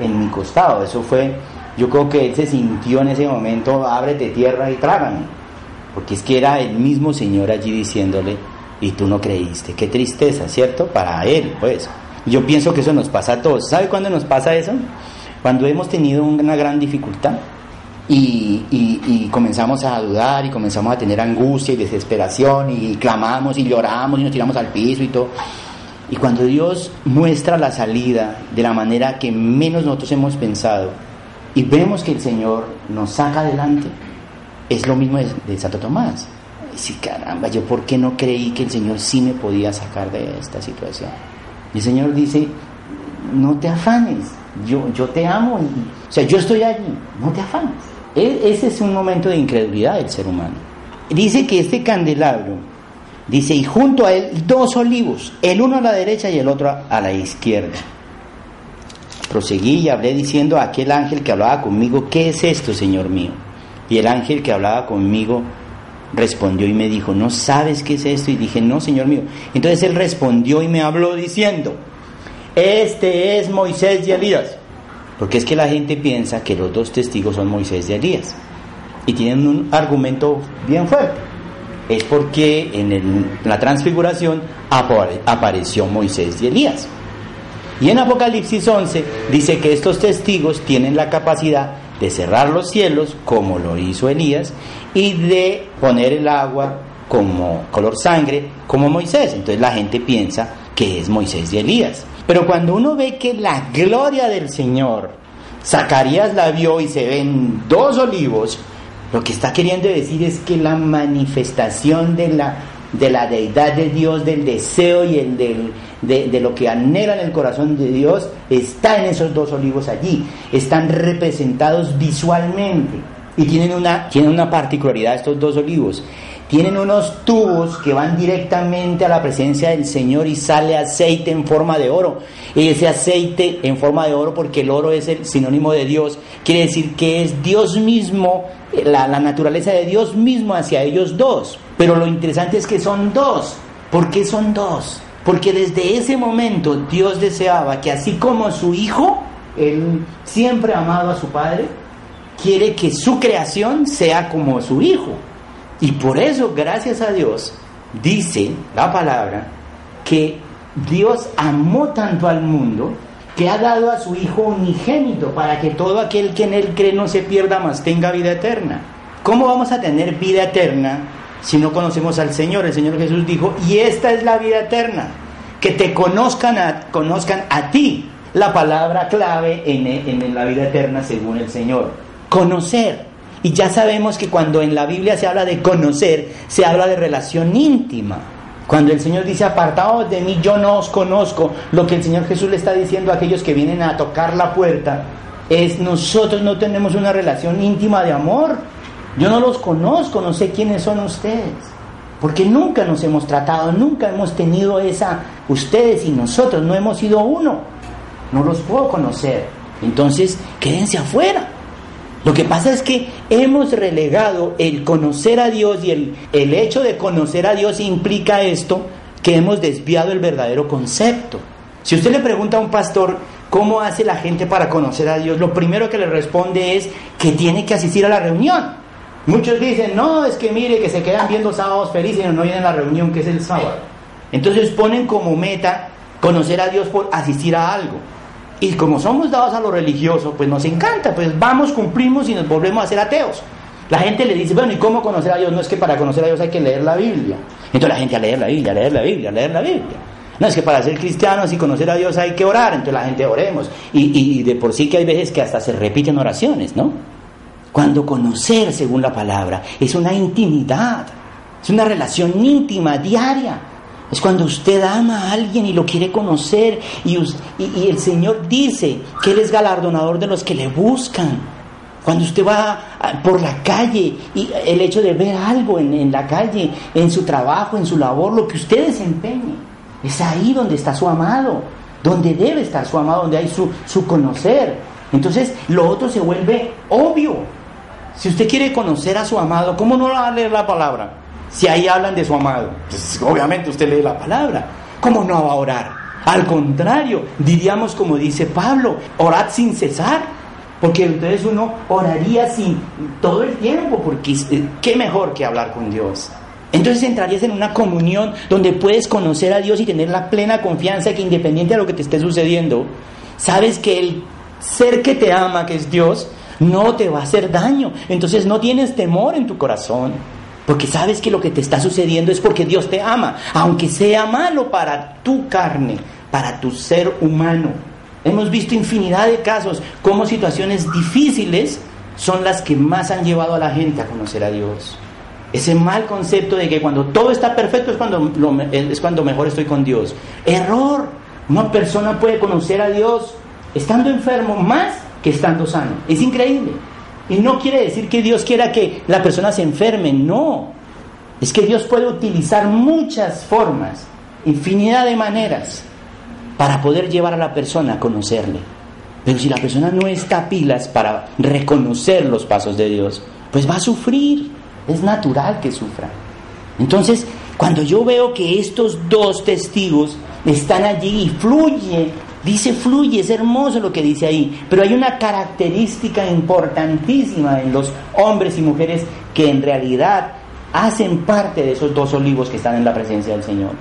en mi costado. Eso fue, yo creo que él se sintió en ese momento, ábrete tierra y trágame. Porque es que era el mismo Señor allí diciéndole, y tú no creíste. Qué tristeza, ¿cierto? Para él, pues. Yo pienso que eso nos pasa a todos. ¿Sabe cuándo nos pasa eso? Cuando hemos tenido una gran dificultad y, comenzamos a dudar y comenzamos a tener angustia y desesperación y clamamos y lloramos y nos tiramos al piso y todo. Y cuando Dios muestra la salida de la manera que menos nosotros hemos pensado y vemos que el Señor nos saca adelante, es lo mismo de, Santo Tomás. Y si caramba, yo por qué no creí que el Señor sí me podía sacar de esta situación. Y el Señor dice, no te afanes, yo, yo te amo, o sea, yo estoy allí, no te afanes. Ese es un momento de incredulidad del ser humano. Dice que este candelabro, dice, y junto a él dos olivos, el uno a la derecha y el otro a la izquierda. Proseguí y hablé diciendo a aquel ángel que hablaba conmigo, ¿qué es esto, Señor mío? Y el ángel que hablaba conmigo respondió y me dijo, ¿no sabes qué es esto? Y dije, no, Señor mío. Entonces él respondió y me habló diciendo, este es Moisés y Elías porque es que la gente piensa que los dos testigos son Moisés y Elías. Y tienen un argumento bien fuerte. Es porque en, la transfiguración apareció Moisés y Elías. Y en Apocalipsis 11 dice que estos testigos tienen la capacidad de cerrar los cielos, como lo hizo Elías, y de poner el agua como color sangre, como Moisés. Entonces la gente piensa que es Moisés y Elías. Pero cuando uno ve que la gloria del Señor, Zacarías la vio y se ven dos olivos, lo que está queriendo decir es que la manifestación de la, de la deidad de Dios, del deseo y el de, lo que anhela en el corazón de Dios, está en esos dos olivos allí. Están representados visualmente y tienen una, tienen una particularidad estos dos olivos tienen unos tubos que van directamente a la presencia del Señor y sale aceite en forma de oro. Y ese aceite en forma de oro, porque el oro es el sinónimo de Dios, quiere decir que es Dios mismo, la, la naturaleza de Dios mismo hacia ellos dos. Pero lo interesante es que son dos. ¿Por qué son dos? Porque desde ese momento Dios deseaba que así como su Hijo, Él siempre amado a su Padre, quiere que su creación sea como su Hijo. Y por eso, gracias a Dios, dice la palabra que Dios amó tanto al mundo que ha dado a su Hijo unigénito para que todo aquel que en Él cree no se pierda, más tenga vida eterna. ¿Cómo vamos a tener vida eterna si no conocemos al Señor? El Señor Jesús dijo, y esta es la vida eterna, que te conozcan a, conozcan a ti. La palabra clave en, en la vida eterna según el Señor. Conocer. Y ya sabemos que cuando en la Biblia se habla de conocer, se habla de relación íntima. Cuando el Señor dice, apartaos de mí, yo no os conozco, lo que el Señor Jesús le está diciendo a aquellos que vienen a tocar la puerta es, nosotros no tenemos una relación íntima de amor. Yo no los conozco, no sé quiénes son ustedes. Porque nunca nos hemos tratado, nunca hemos tenido esa, ustedes y nosotros, no hemos sido uno. No los puedo conocer. Entonces, quédense afuera. Lo que pasa es que hemos relegado el conocer a Dios y el, el hecho de conocer a Dios implica esto, que hemos desviado el verdadero concepto. Si usted le pregunta a un pastor cómo hace la gente para conocer a Dios, lo primero que le responde es que tiene que asistir a la reunión. Muchos dicen, no, es que mire, que se quedan viendo sábados felices y no vienen a la reunión que es el sábado. Entonces ponen como meta conocer a Dios por asistir a algo. Y como somos dados a lo religioso, pues nos encanta, pues vamos, cumplimos y nos volvemos a ser ateos. La gente le dice, bueno, ¿y cómo conocer a Dios? No es que para conocer a Dios hay que leer la Biblia. Entonces la gente a leer la Biblia, a leer la Biblia, a leer la Biblia. No, es que para ser cristianos y conocer a Dios hay que orar, entonces la gente oremos. Y, y de por sí que hay veces que hasta se repiten oraciones, ¿no? Cuando conocer, según la palabra, es una intimidad, es una relación íntima, diaria. Es cuando usted ama a alguien y lo quiere conocer y, y, el Señor dice que Él es galardonador de los que le buscan. Cuando usted va por la calle y el hecho de ver algo en, la calle, en su trabajo, en su labor, lo que usted desempeñe, es ahí donde está su amado, donde debe estar su amado, donde hay su, su conocer. Entonces lo otro se vuelve obvio. Si usted quiere conocer a su amado, ¿cómo no va a leer la palabra? Si ahí hablan de su amado, pues obviamente usted lee la palabra. ¿Cómo no va a orar? Al contrario, diríamos como dice Pablo, orad sin cesar, porque entonces uno oraría sin todo el tiempo, porque eh, qué mejor que hablar con Dios. Entonces entrarías en una comunión donde puedes conocer a Dios y tener la plena confianza que independiente de lo que te esté sucediendo, sabes que el ser que te ama, que es Dios, no te va a hacer daño. Entonces no tienes temor en tu corazón. Porque sabes que lo que te está sucediendo es porque Dios te ama, aunque sea malo para tu carne, para tu ser humano. Hemos visto infinidad de casos como situaciones difíciles son las que más han llevado a la gente a conocer a Dios. Ese mal concepto de que cuando todo está perfecto es cuando, es cuando mejor estoy con Dios. Error. Una persona puede conocer a Dios estando enfermo más que estando sano. Es increíble. Y no quiere decir que Dios quiera que la persona se enferme, no. Es que Dios puede utilizar muchas formas, infinidad de maneras, para poder llevar a la persona a conocerle. Pero si la persona no está pilas para reconocer los pasos de Dios, pues va a sufrir. Es natural que sufra. Entonces, cuando yo veo que estos dos testigos están allí y fluye Dice fluye, es hermoso lo que dice ahí, pero hay una característica importantísima en los hombres y mujeres que en realidad hacen parte de esos dos olivos que están en la presencia del Señor.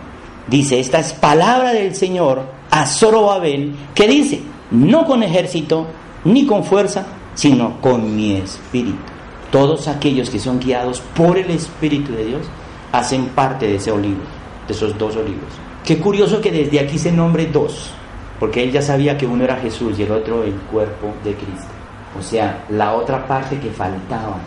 Dice, esta es palabra del Señor a Zorobabel, que dice, no con ejército ni con fuerza, sino con mi espíritu. Todos aquellos que son guiados por el Espíritu de Dios hacen parte de ese olivo, de esos dos olivos. Qué curioso que desde aquí se nombre dos porque él ya sabía que uno era Jesús y el otro el cuerpo de Cristo. O sea, la otra parte que faltaba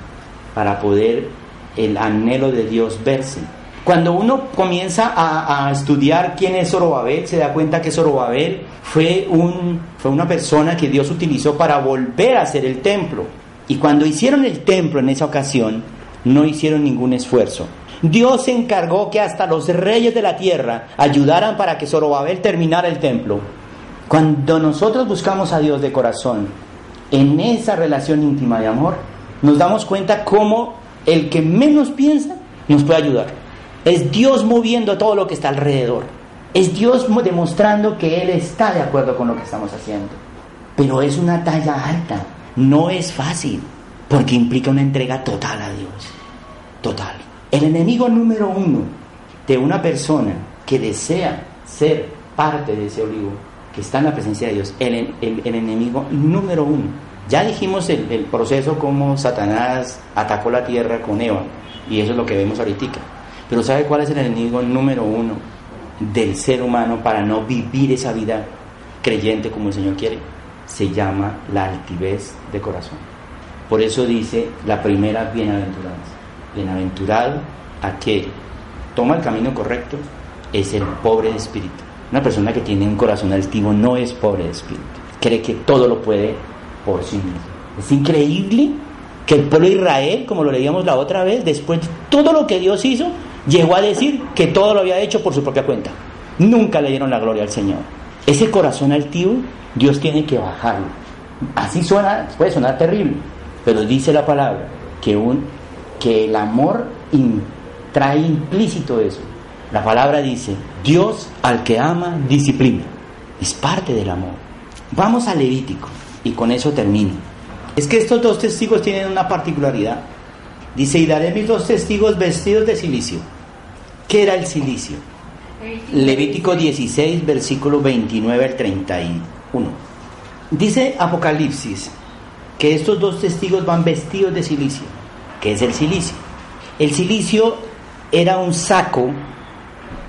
para poder el anhelo de Dios verse. Cuando uno comienza a, estudiar quién es Zorobabel, se da cuenta que Zorobabel fue, un, fue una persona que Dios utilizó para volver a hacer el templo. Y cuando hicieron el templo en esa ocasión, no hicieron ningún esfuerzo. Dios se encargó que hasta los reyes de la tierra ayudaran para que Zorobabel terminara el templo. Cuando nosotros buscamos a Dios de corazón, en esa relación íntima de amor, nos damos cuenta cómo el que menos piensa nos puede ayudar. Es Dios moviendo todo lo que está alrededor. Es Dios demostrando que Él está de acuerdo con lo que estamos haciendo. Pero es una talla alta. No es fácil. Porque implica una entrega total a Dios. Total. El enemigo número uno de una persona que desea ser parte de ese olivo está en la presencia de Dios, el, enemigo número uno. Ya dijimos el, el, proceso como Satanás atacó la tierra con Eva, y eso es lo que vemos ahorita. Pero ¿sabe cuál es el enemigo número uno del ser humano para no vivir esa vida creyente como el Señor quiere? Se llama la altivez de corazón. Por eso dice la primera bienaventuranza. Bienaventurado aquel toma el camino correcto es el pobre de espíritu una persona que tiene un corazón altivo no es pobre de espíritu, cree que todo lo puede por sí mismo. Es increíble que el pueblo de Israel, como lo leíamos la otra vez, después de todo lo que Dios hizo, llegó a decir que todo lo había hecho por su propia cuenta. Nunca le dieron la gloria al Señor. Ese corazón altivo, Dios tiene que bajarlo. Así suena, puede sonar terrible, pero dice la palabra que, un, que el amor trae implícito eso, la palabra dice, Dios al que ama disciplina. Es parte del amor. Vamos a Levítico y con eso termino. Es que estos dos testigos tienen una particularidad. Dice, y daré mis dos testigos vestidos de silicio. ¿Qué era el silicio? Levítico 16, versículo 29 al 31. Dice Apocalipsis que estos dos testigos van vestidos de silicio. ¿Qué es el silicio? El silicio era un saco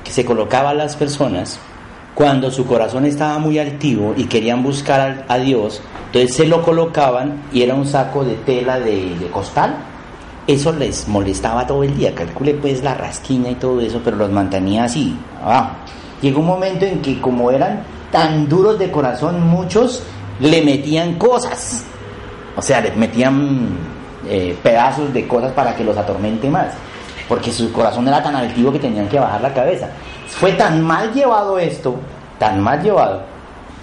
se colocaba a las personas cuando su corazón estaba muy altivo y querían buscar a, Dios, entonces se lo colocaban y era un saco de tela de, de costal. Eso les molestaba todo el día, calcule pues la rasquina y todo eso, pero los mantenía así, abajo. Llegó un momento en que como eran tan duros de corazón, muchos le metían cosas, o sea, le metían eh, pedazos de cosas para que los atormente más, porque su corazón era tan altivo que tenían que bajar la cabeza. Fue tan mal llevado esto, tan mal llevado,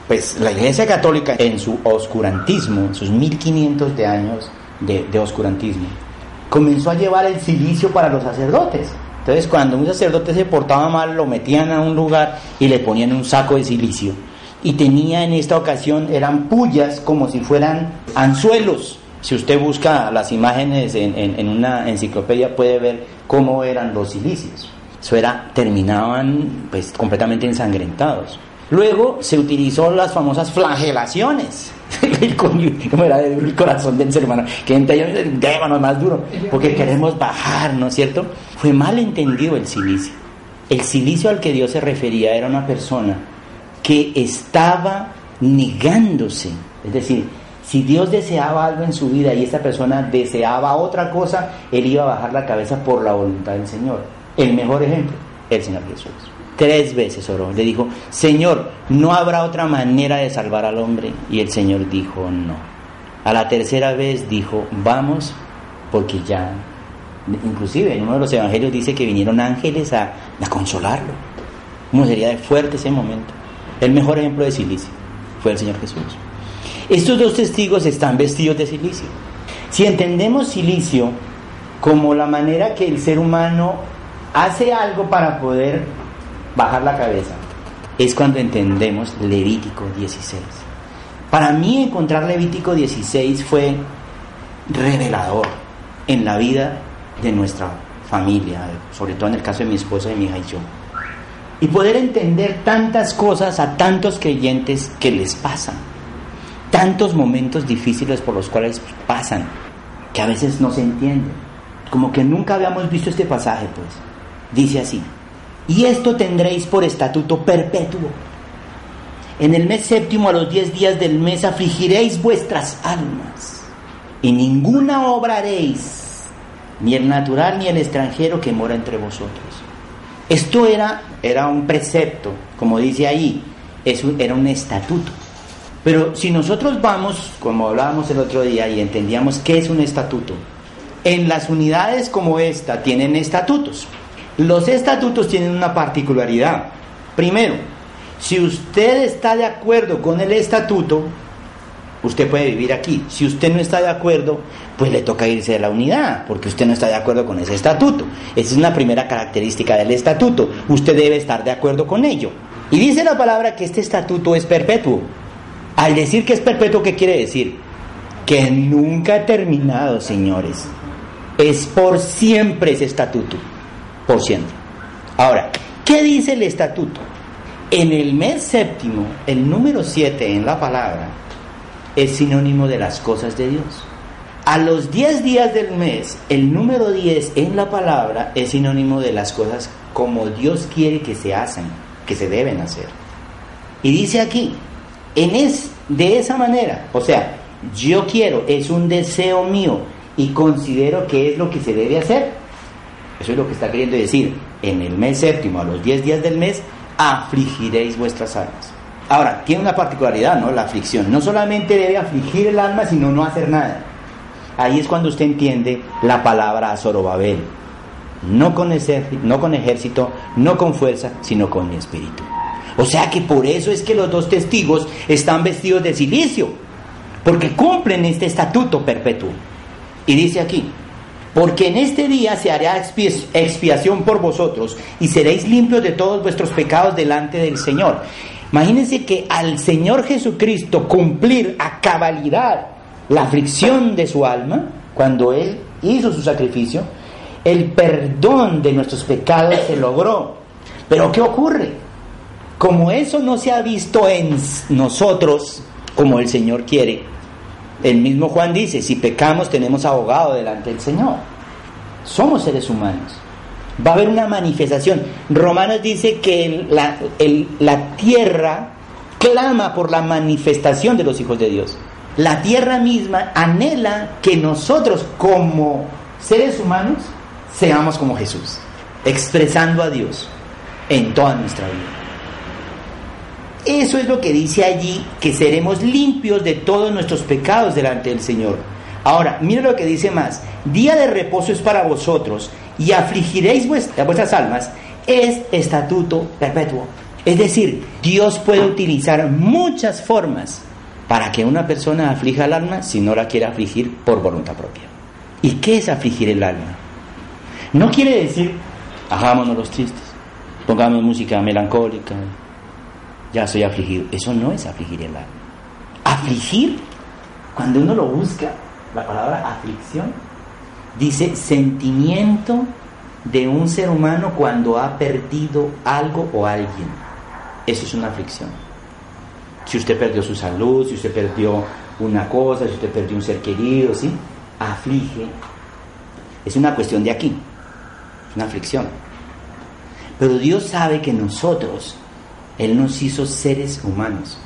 pues la Iglesia Católica en su oscurantismo, sus 1500 de años de, de oscurantismo, comenzó a llevar el silicio para los sacerdotes. Entonces, cuando un sacerdote se portaba mal, lo metían a un lugar y le ponían un saco de silicio y tenía en esta ocasión, eran pullas como si fueran anzuelos. Si usted busca las imágenes en, una enciclopedia puede ver cómo eran los silicios. Eso era, terminaban pues completamente ensangrentados. Luego se utilizó las famosas flagelaciones. <laughs> como era el corazón del ser humano, que entre más duro, porque queremos bajar, ¿no es cierto? Fue mal entendido el silicio. El silicio al que Dios se refería era una persona que estaba negándose. Es decir, si Dios deseaba algo en su vida y esta persona deseaba otra cosa, él iba a bajar la cabeza por la voluntad del Señor. El mejor ejemplo, el Señor Jesús. Tres veces oró. Le dijo, Señor, ¿no habrá otra manera de salvar al hombre? Y el Señor dijo, no. A la tercera vez dijo, vamos, porque ya, inclusive en uno de los evangelios dice que vinieron ángeles a, consolarlo. ¿Cómo sería de fuerte ese momento? El mejor ejemplo de silicio fue el Señor Jesús. Estos dos testigos están vestidos de silicio. Si entendemos silicio como la manera que el ser humano hace algo para poder bajar la cabeza, es cuando entendemos Levítico 16. Para mí encontrar Levítico 16 fue revelador en la vida de nuestra familia, sobre todo en el caso de mi esposa, de mi hija y yo y poder entender tantas cosas a tantos creyentes que les pasan, tantos momentos difíciles por los cuales pasan, que a veces no se entienden, como que nunca habíamos visto este pasaje, pues. Dice así, y esto tendréis por estatuto perpetuo. En el mes séptimo a los diez días del mes afligiréis vuestras almas, y ninguna obra haréis, ni el natural ni el extranjero que mora entre vosotros esto era, era un precepto, como dice ahí, era un estatuto. Pero si nosotros vamos, como hablábamos el otro día y entendíamos qué es un estatuto, en las unidades como esta tienen estatutos. Los estatutos tienen una particularidad. Primero, si usted está de acuerdo con el estatuto, usted puede vivir aquí. Si usted no está de acuerdo, pues le toca irse de la unidad, porque usted no está de acuerdo con ese estatuto. Esa es una primera característica del estatuto. Usted debe estar de acuerdo con ello. Y dice la palabra que este estatuto es perpetuo. Al decir que es perpetuo, ¿qué quiere decir? Que nunca ha terminado, señores. Es por siempre ese estatuto. Por siempre. Ahora, ¿qué dice el estatuto? En el mes séptimo, el número siete en la palabra, es sinónimo de las cosas de Dios. A los 10 días del mes, el número 10 en la palabra es sinónimo de las cosas como Dios quiere que se hacen, que se deben hacer. Y dice aquí, en es, de esa manera, o sea, yo quiero, es un deseo mío y considero que es lo que se debe hacer. Eso es lo que está queriendo decir. En el mes séptimo, a los 10 días del mes, afligiréis vuestras almas. Ahora, tiene una particularidad, ¿no? La aflicción. No solamente debe afligir el alma, sino no hacer nada. Ahí es cuando usted entiende la palabra Zorobabel. No con, ejército, no con fuerza, sino con espíritu. O sea que por eso es que los dos testigos están vestidos de silicio, porque cumplen este estatuto perpetuo. Y dice aquí, porque en este día se hará expiación por vosotros y seréis limpios de todos vuestros pecados delante del Señor. Imagínense que al Señor Jesucristo cumplir a cabalidad la aflicción de su alma, cuando Él hizo su sacrificio, el perdón de nuestros pecados se logró. Pero ¿qué ocurre? Como eso no se ha visto en nosotros como el Señor quiere, el mismo Juan dice, si pecamos tenemos abogado delante del Señor. Somos seres humanos. Va a haber una manifestación. Romanos dice que la, la tierra clama por la manifestación de los hijos de Dios. La tierra misma anhela que nosotros como seres humanos seamos como Jesús, expresando a Dios en toda nuestra vida. Eso es lo que dice allí, que seremos limpios de todos nuestros pecados delante del Señor. Ahora, mire lo que dice más, día de reposo es para vosotros y afligiréis vuestras almas, es estatuto perpetuo. Es decir, Dios puede utilizar muchas formas para que una persona aflija el alma si no la quiere afligir por voluntad propia. ¿Y qué es afligir el alma? No quiere decir, hagámonos los tristes, pongamos música melancólica, ya soy afligido. Eso no es afligir el alma. Afligir, cuando uno lo busca, la palabra aflicción, dice sentimiento de un ser humano cuando ha perdido algo o alguien. Eso es una aflicción. Si usted perdió su salud, si usted perdió una cosa, si usted perdió un ser querido, ¿sí? Aflige. Es una cuestión de aquí. Es una aflicción. Pero Dios sabe que nosotros él nos hizo seres humanos.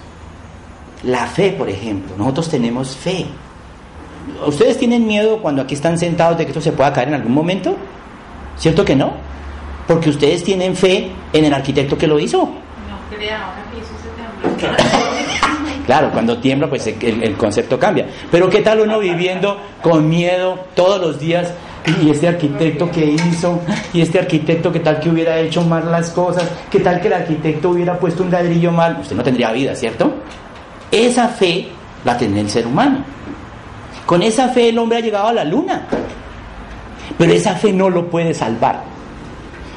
La fe, por ejemplo, nosotros tenemos fe. ¿Ustedes tienen miedo cuando aquí están sentados de que esto se pueda caer en algún momento? ¿Cierto que no? Porque ustedes tienen fe en el arquitecto que lo hizo. No <laughs> Claro, cuando tiembla, pues el, el, concepto cambia. Pero ¿qué tal uno viviendo con miedo todos los días y este arquitecto que hizo, y este arquitecto que tal que hubiera hecho mal las cosas, que tal que el arquitecto hubiera puesto un ladrillo mal, usted no tendría vida, ¿cierto? Esa fe la tiene el ser humano. Con esa fe el hombre ha llegado a la luna, pero esa fe no lo puede salvar,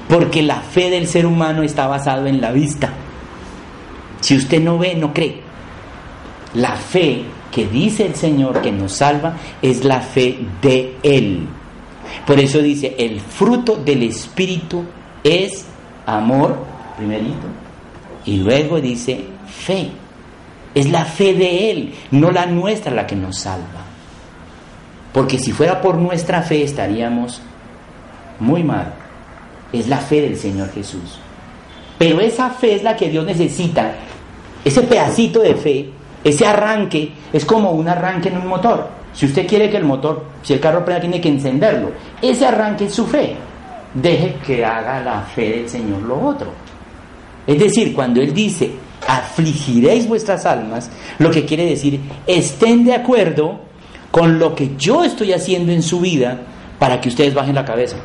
porque la fe del ser humano está basada en la vista. Si usted no ve, no cree. La fe que dice el Señor que nos salva es la fe de Él. Por eso dice, el fruto del Espíritu es amor, primerito, y luego dice fe. Es la fe de Él, no la nuestra la que nos salva. Porque si fuera por nuestra fe estaríamos muy mal. Es la fe del Señor Jesús. Pero esa fe es la que Dios necesita. Ese pedacito de fe, ese arranque, es como un arranque en un motor. Si usted quiere que el motor, si el carro prenda, tiene que encenderlo. Ese arranque es su fe. Deje que haga la fe del Señor lo otro. Es decir, cuando Él dice, afligiréis vuestras almas, lo que quiere decir, estén de acuerdo con lo que yo estoy haciendo en su vida para que ustedes bajen la cabeza.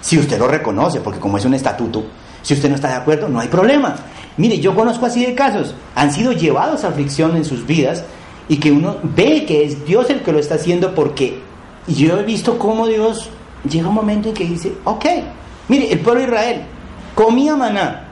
Si usted lo reconoce, porque como es un estatuto, si usted no está de acuerdo, no hay problema. Mire, yo conozco así de casos, han sido llevados a aflicción en sus vidas y que uno ve que es Dios el que lo está haciendo porque yo he visto cómo Dios llega un momento en que dice, ok, mire, el pueblo de Israel comía maná.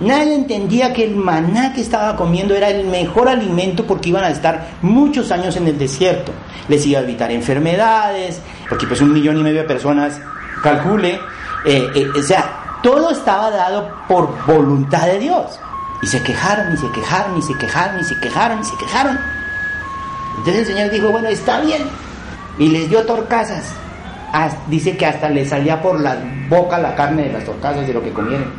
Nadie entendía que el maná que estaba comiendo era el mejor alimento porque iban a estar muchos años en el desierto. Les iba a evitar enfermedades, porque pues un millón y medio de personas, calcule, eh, eh, o sea, todo estaba dado por voluntad de Dios. Y se quejaron, y se quejaron, y se quejaron, y se quejaron, y se quejaron. Entonces el Señor dijo, bueno, está bien. Y les dio torcasas. Dice que hasta les salía por la boca la carne de las torcasas de lo que comieron.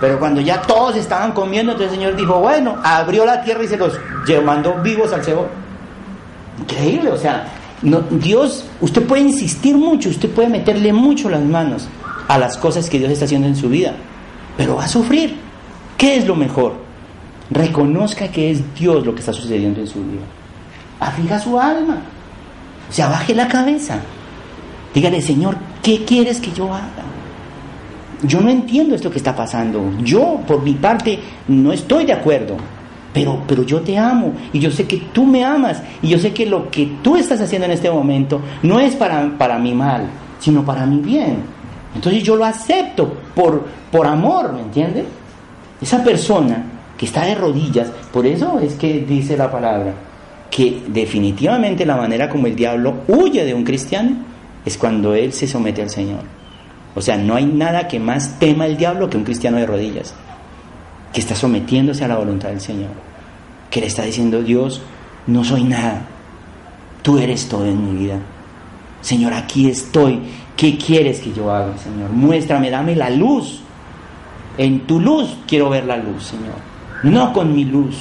Pero cuando ya todos estaban comiendo, entonces el Señor dijo, bueno, abrió la tierra y se los mandó vivos al cebo. Increíble, o sea, no, Dios, usted puede insistir mucho, usted puede meterle mucho las manos a las cosas que Dios está haciendo en su vida, pero va a sufrir. ¿Qué es lo mejor? Reconozca que es Dios lo que está sucediendo en su vida aflija su alma. O sea, baje la cabeza. Dígale, Señor, ¿qué quieres que yo haga? Yo no entiendo esto que está pasando. Yo, por mi parte, no estoy de acuerdo. Pero, pero yo te amo y yo sé que tú me amas y yo sé que lo que tú estás haciendo en este momento no es para, para mi mal, sino para mi bien. Entonces yo lo acepto por, por amor, ¿me entiendes? Esa persona que está de rodillas, por eso es que dice la palabra, que definitivamente la manera como el diablo huye de un cristiano es cuando él se somete al Señor. O sea, no hay nada que más tema el diablo que un cristiano de rodillas, que está sometiéndose a la voluntad del Señor, que le está diciendo, Dios, no soy nada, tú eres todo en mi vida. Señor, aquí estoy. ¿Qué quieres que yo haga, Señor? Muéstrame, dame la luz. En tu luz quiero ver la luz, Señor. No con mi luz,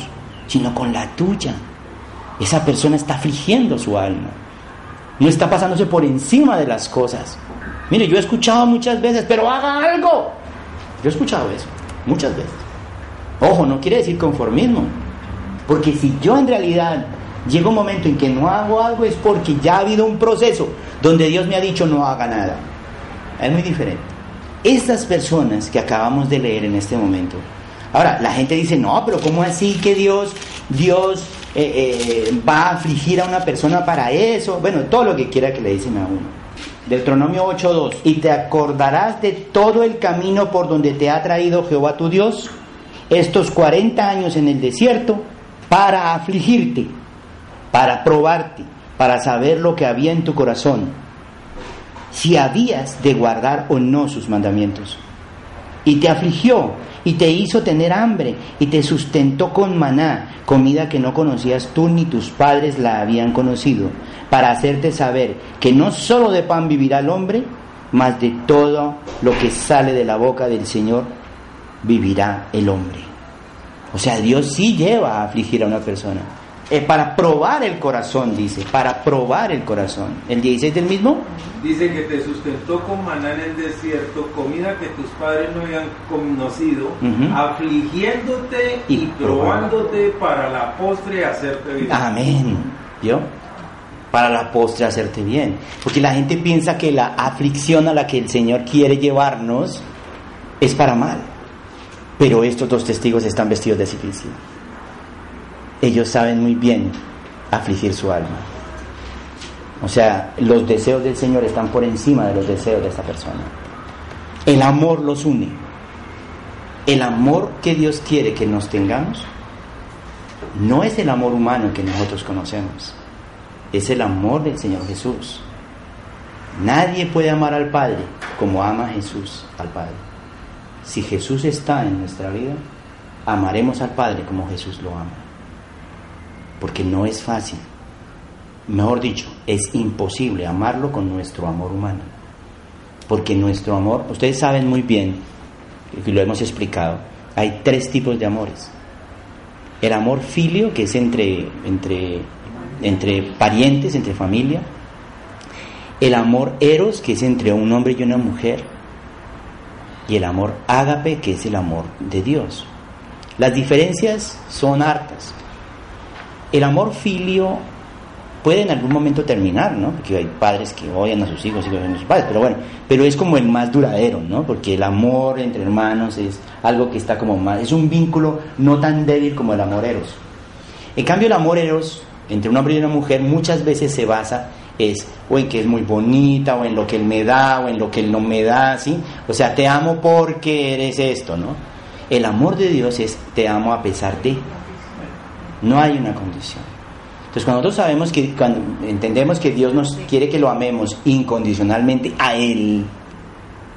sino con la tuya. Esa persona está afligiendo su alma. No está pasándose por encima de las cosas. Mire, yo he escuchado muchas veces, pero haga algo. Yo he escuchado eso, muchas veces. Ojo, no quiere decir conformismo. Porque si yo en realidad llego un momento en que no hago algo es porque ya ha habido un proceso donde Dios me ha dicho no haga nada. Es muy diferente. Estas personas que acabamos de leer en este momento. Ahora, la gente dice, no, pero ¿cómo así que Dios, Dios eh, eh, va a afligir a una persona para eso? Bueno, todo lo que quiera que le dicen a uno. Deuteronomio 8.2. Y te acordarás de todo el camino por donde te ha traído Jehová tu Dios estos 40 años en el desierto para afligirte, para probarte, para saber lo que había en tu corazón, si habías de guardar o no sus mandamientos. Y te afligió y te hizo tener hambre y te sustentó con maná, comida que no conocías tú ni tus padres la habían conocido, para hacerte saber que no solo de pan vivirá el hombre, mas de todo lo que sale de la boca del Señor vivirá el hombre. O sea, Dios sí lleva a afligir a una persona. Es para probar el corazón, dice, para probar el corazón. ¿El 16 del mismo? Dice que te sustentó con maná en el desierto, comida que tus padres no habían conocido, afligiéndote y, probándote para la postre hacerte bien. Amén. ¿Vio? Para la postre hacerte bien. Porque la gente piensa que la aflicción a la que el Señor quiere llevarnos es para mal. Pero estos dos testigos están vestidos de civilización ellos saben muy bien afligir su alma. O sea, los deseos del Señor están por encima de los deseos de esta persona. El amor los une. El amor que Dios quiere que nos tengamos no es el amor humano que nosotros conocemos, es el amor del Señor Jesús. Nadie puede amar al Padre como ama Jesús al Padre. Si Jesús está en nuestra vida, amaremos al Padre como Jesús lo ama porque no es fácil. Mejor dicho, es imposible amarlo con nuestro amor humano. Porque nuestro amor, ustedes saben muy bien, y lo hemos explicado, hay tres tipos de amores. El amor filio, que es entre, entre, entre parientes, entre familia. El amor eros, que es entre un hombre y una mujer. Y el amor ágape, que es el amor de Dios. Las diferencias son hartas el amor filio puede en algún momento terminar, ¿no? Porque hay padres que odian a sus hijos y odian a sus padres, pero bueno, pero es como el más duradero, ¿no? Porque el amor entre hermanos es algo que está como más, es un vínculo no tan débil como el amor eros. En cambio, el amor eros entre un hombre y una mujer muchas veces se basa es o en que es muy bonita, o en lo que él me da, o en lo que él no me da, ¿sí? O sea, te amo porque eres esto, ¿no? El amor de Dios es te amo a pesar de. No hay una condición. Entonces, cuando nosotros sabemos que, cuando entendemos que Dios nos quiere que lo amemos incondicionalmente a Él,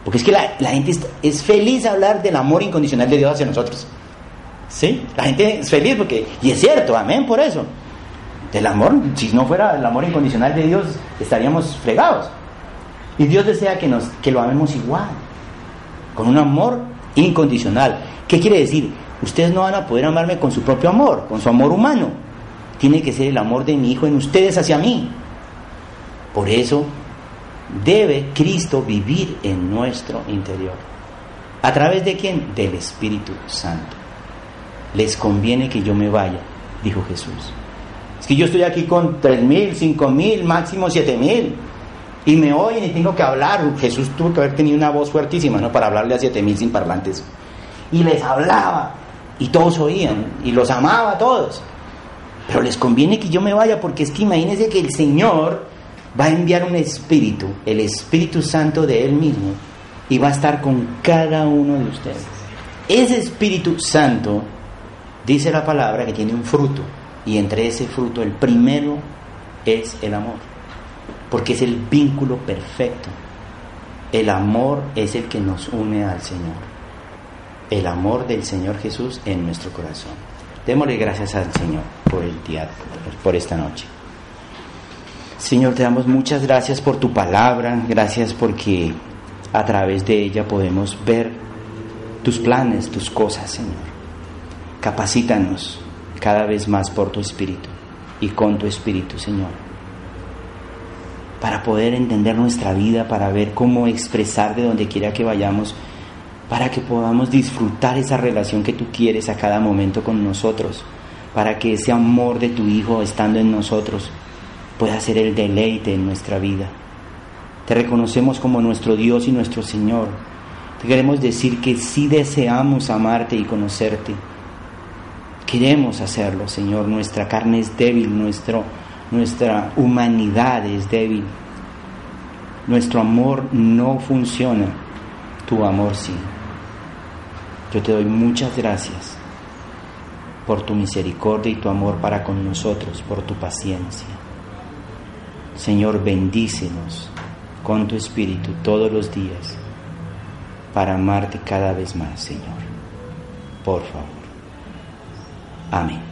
porque es que la, gente es, feliz hablar del amor incondicional de Dios hacia nosotros. ¿Sí? La gente es feliz porque, y es cierto, amén por eso. Del amor, si no fuera el amor incondicional de Dios, estaríamos fregados. Y Dios desea que, nos, que lo amemos igual, con un amor incondicional. ¿Qué quiere decir? Ustedes no van a poder amarme con su propio amor, con su amor humano. Tiene que ser el amor de mi Hijo en ustedes hacia mí. Por eso debe Cristo vivir en nuestro interior. ¿A través de quién? Del Espíritu Santo. Les conviene que yo me vaya, dijo Jesús. Es que yo estoy aquí con tres mil, cinco mil, máximo siete mil. Y me oyen y tengo que hablar. Jesús tuvo que haber tenido una voz fuertísima, ¿no? Para hablarle a siete mil sin parlantes. Y les hablaba y todos oían y los amaba a todos. Pero les conviene que yo me vaya porque es que imagínense que el Señor va a enviar un espíritu, el Espíritu Santo de Él mismo, y va a estar con cada uno de ustedes. Ese Espíritu Santo dice la palabra que tiene un fruto, y entre ese fruto el primero es el amor, porque es el vínculo perfecto El amor es el que nos une al Señor. El amor del Señor Jesús en nuestro corazón. Démosle gracias al Señor por el día, por esta noche. Señor, te damos muchas gracias por tu palabra, gracias porque a través de ella podemos ver tus planes, tus cosas, Señor. Capacítanos cada vez más por tu Espíritu y con tu Espíritu, Señor, para poder entender nuestra vida, para ver cómo expresar de donde quiera que vayamos, para que podamos disfrutar esa relación que tú quieres a cada momento con nosotros, para que ese amor de tu Hijo estando en nosotros pueda ser el deleite en nuestra vida. Te reconocemos como nuestro Dios y nuestro Señor. Te queremos decir que sí deseamos amarte y conocerte Queremos hacerlo, Señor. Nuestra carne es débil, nuestro, nuestra humanidad es débil. Nuestro amor no funciona, tu amor sí. Yo te doy muchas gracias por tu misericordia y tu amor para con nosotros, por tu paciencia. Señor, bendícenos con tu espíritu todos los días para amarte cada vez más, Señor. Por favor. Amén.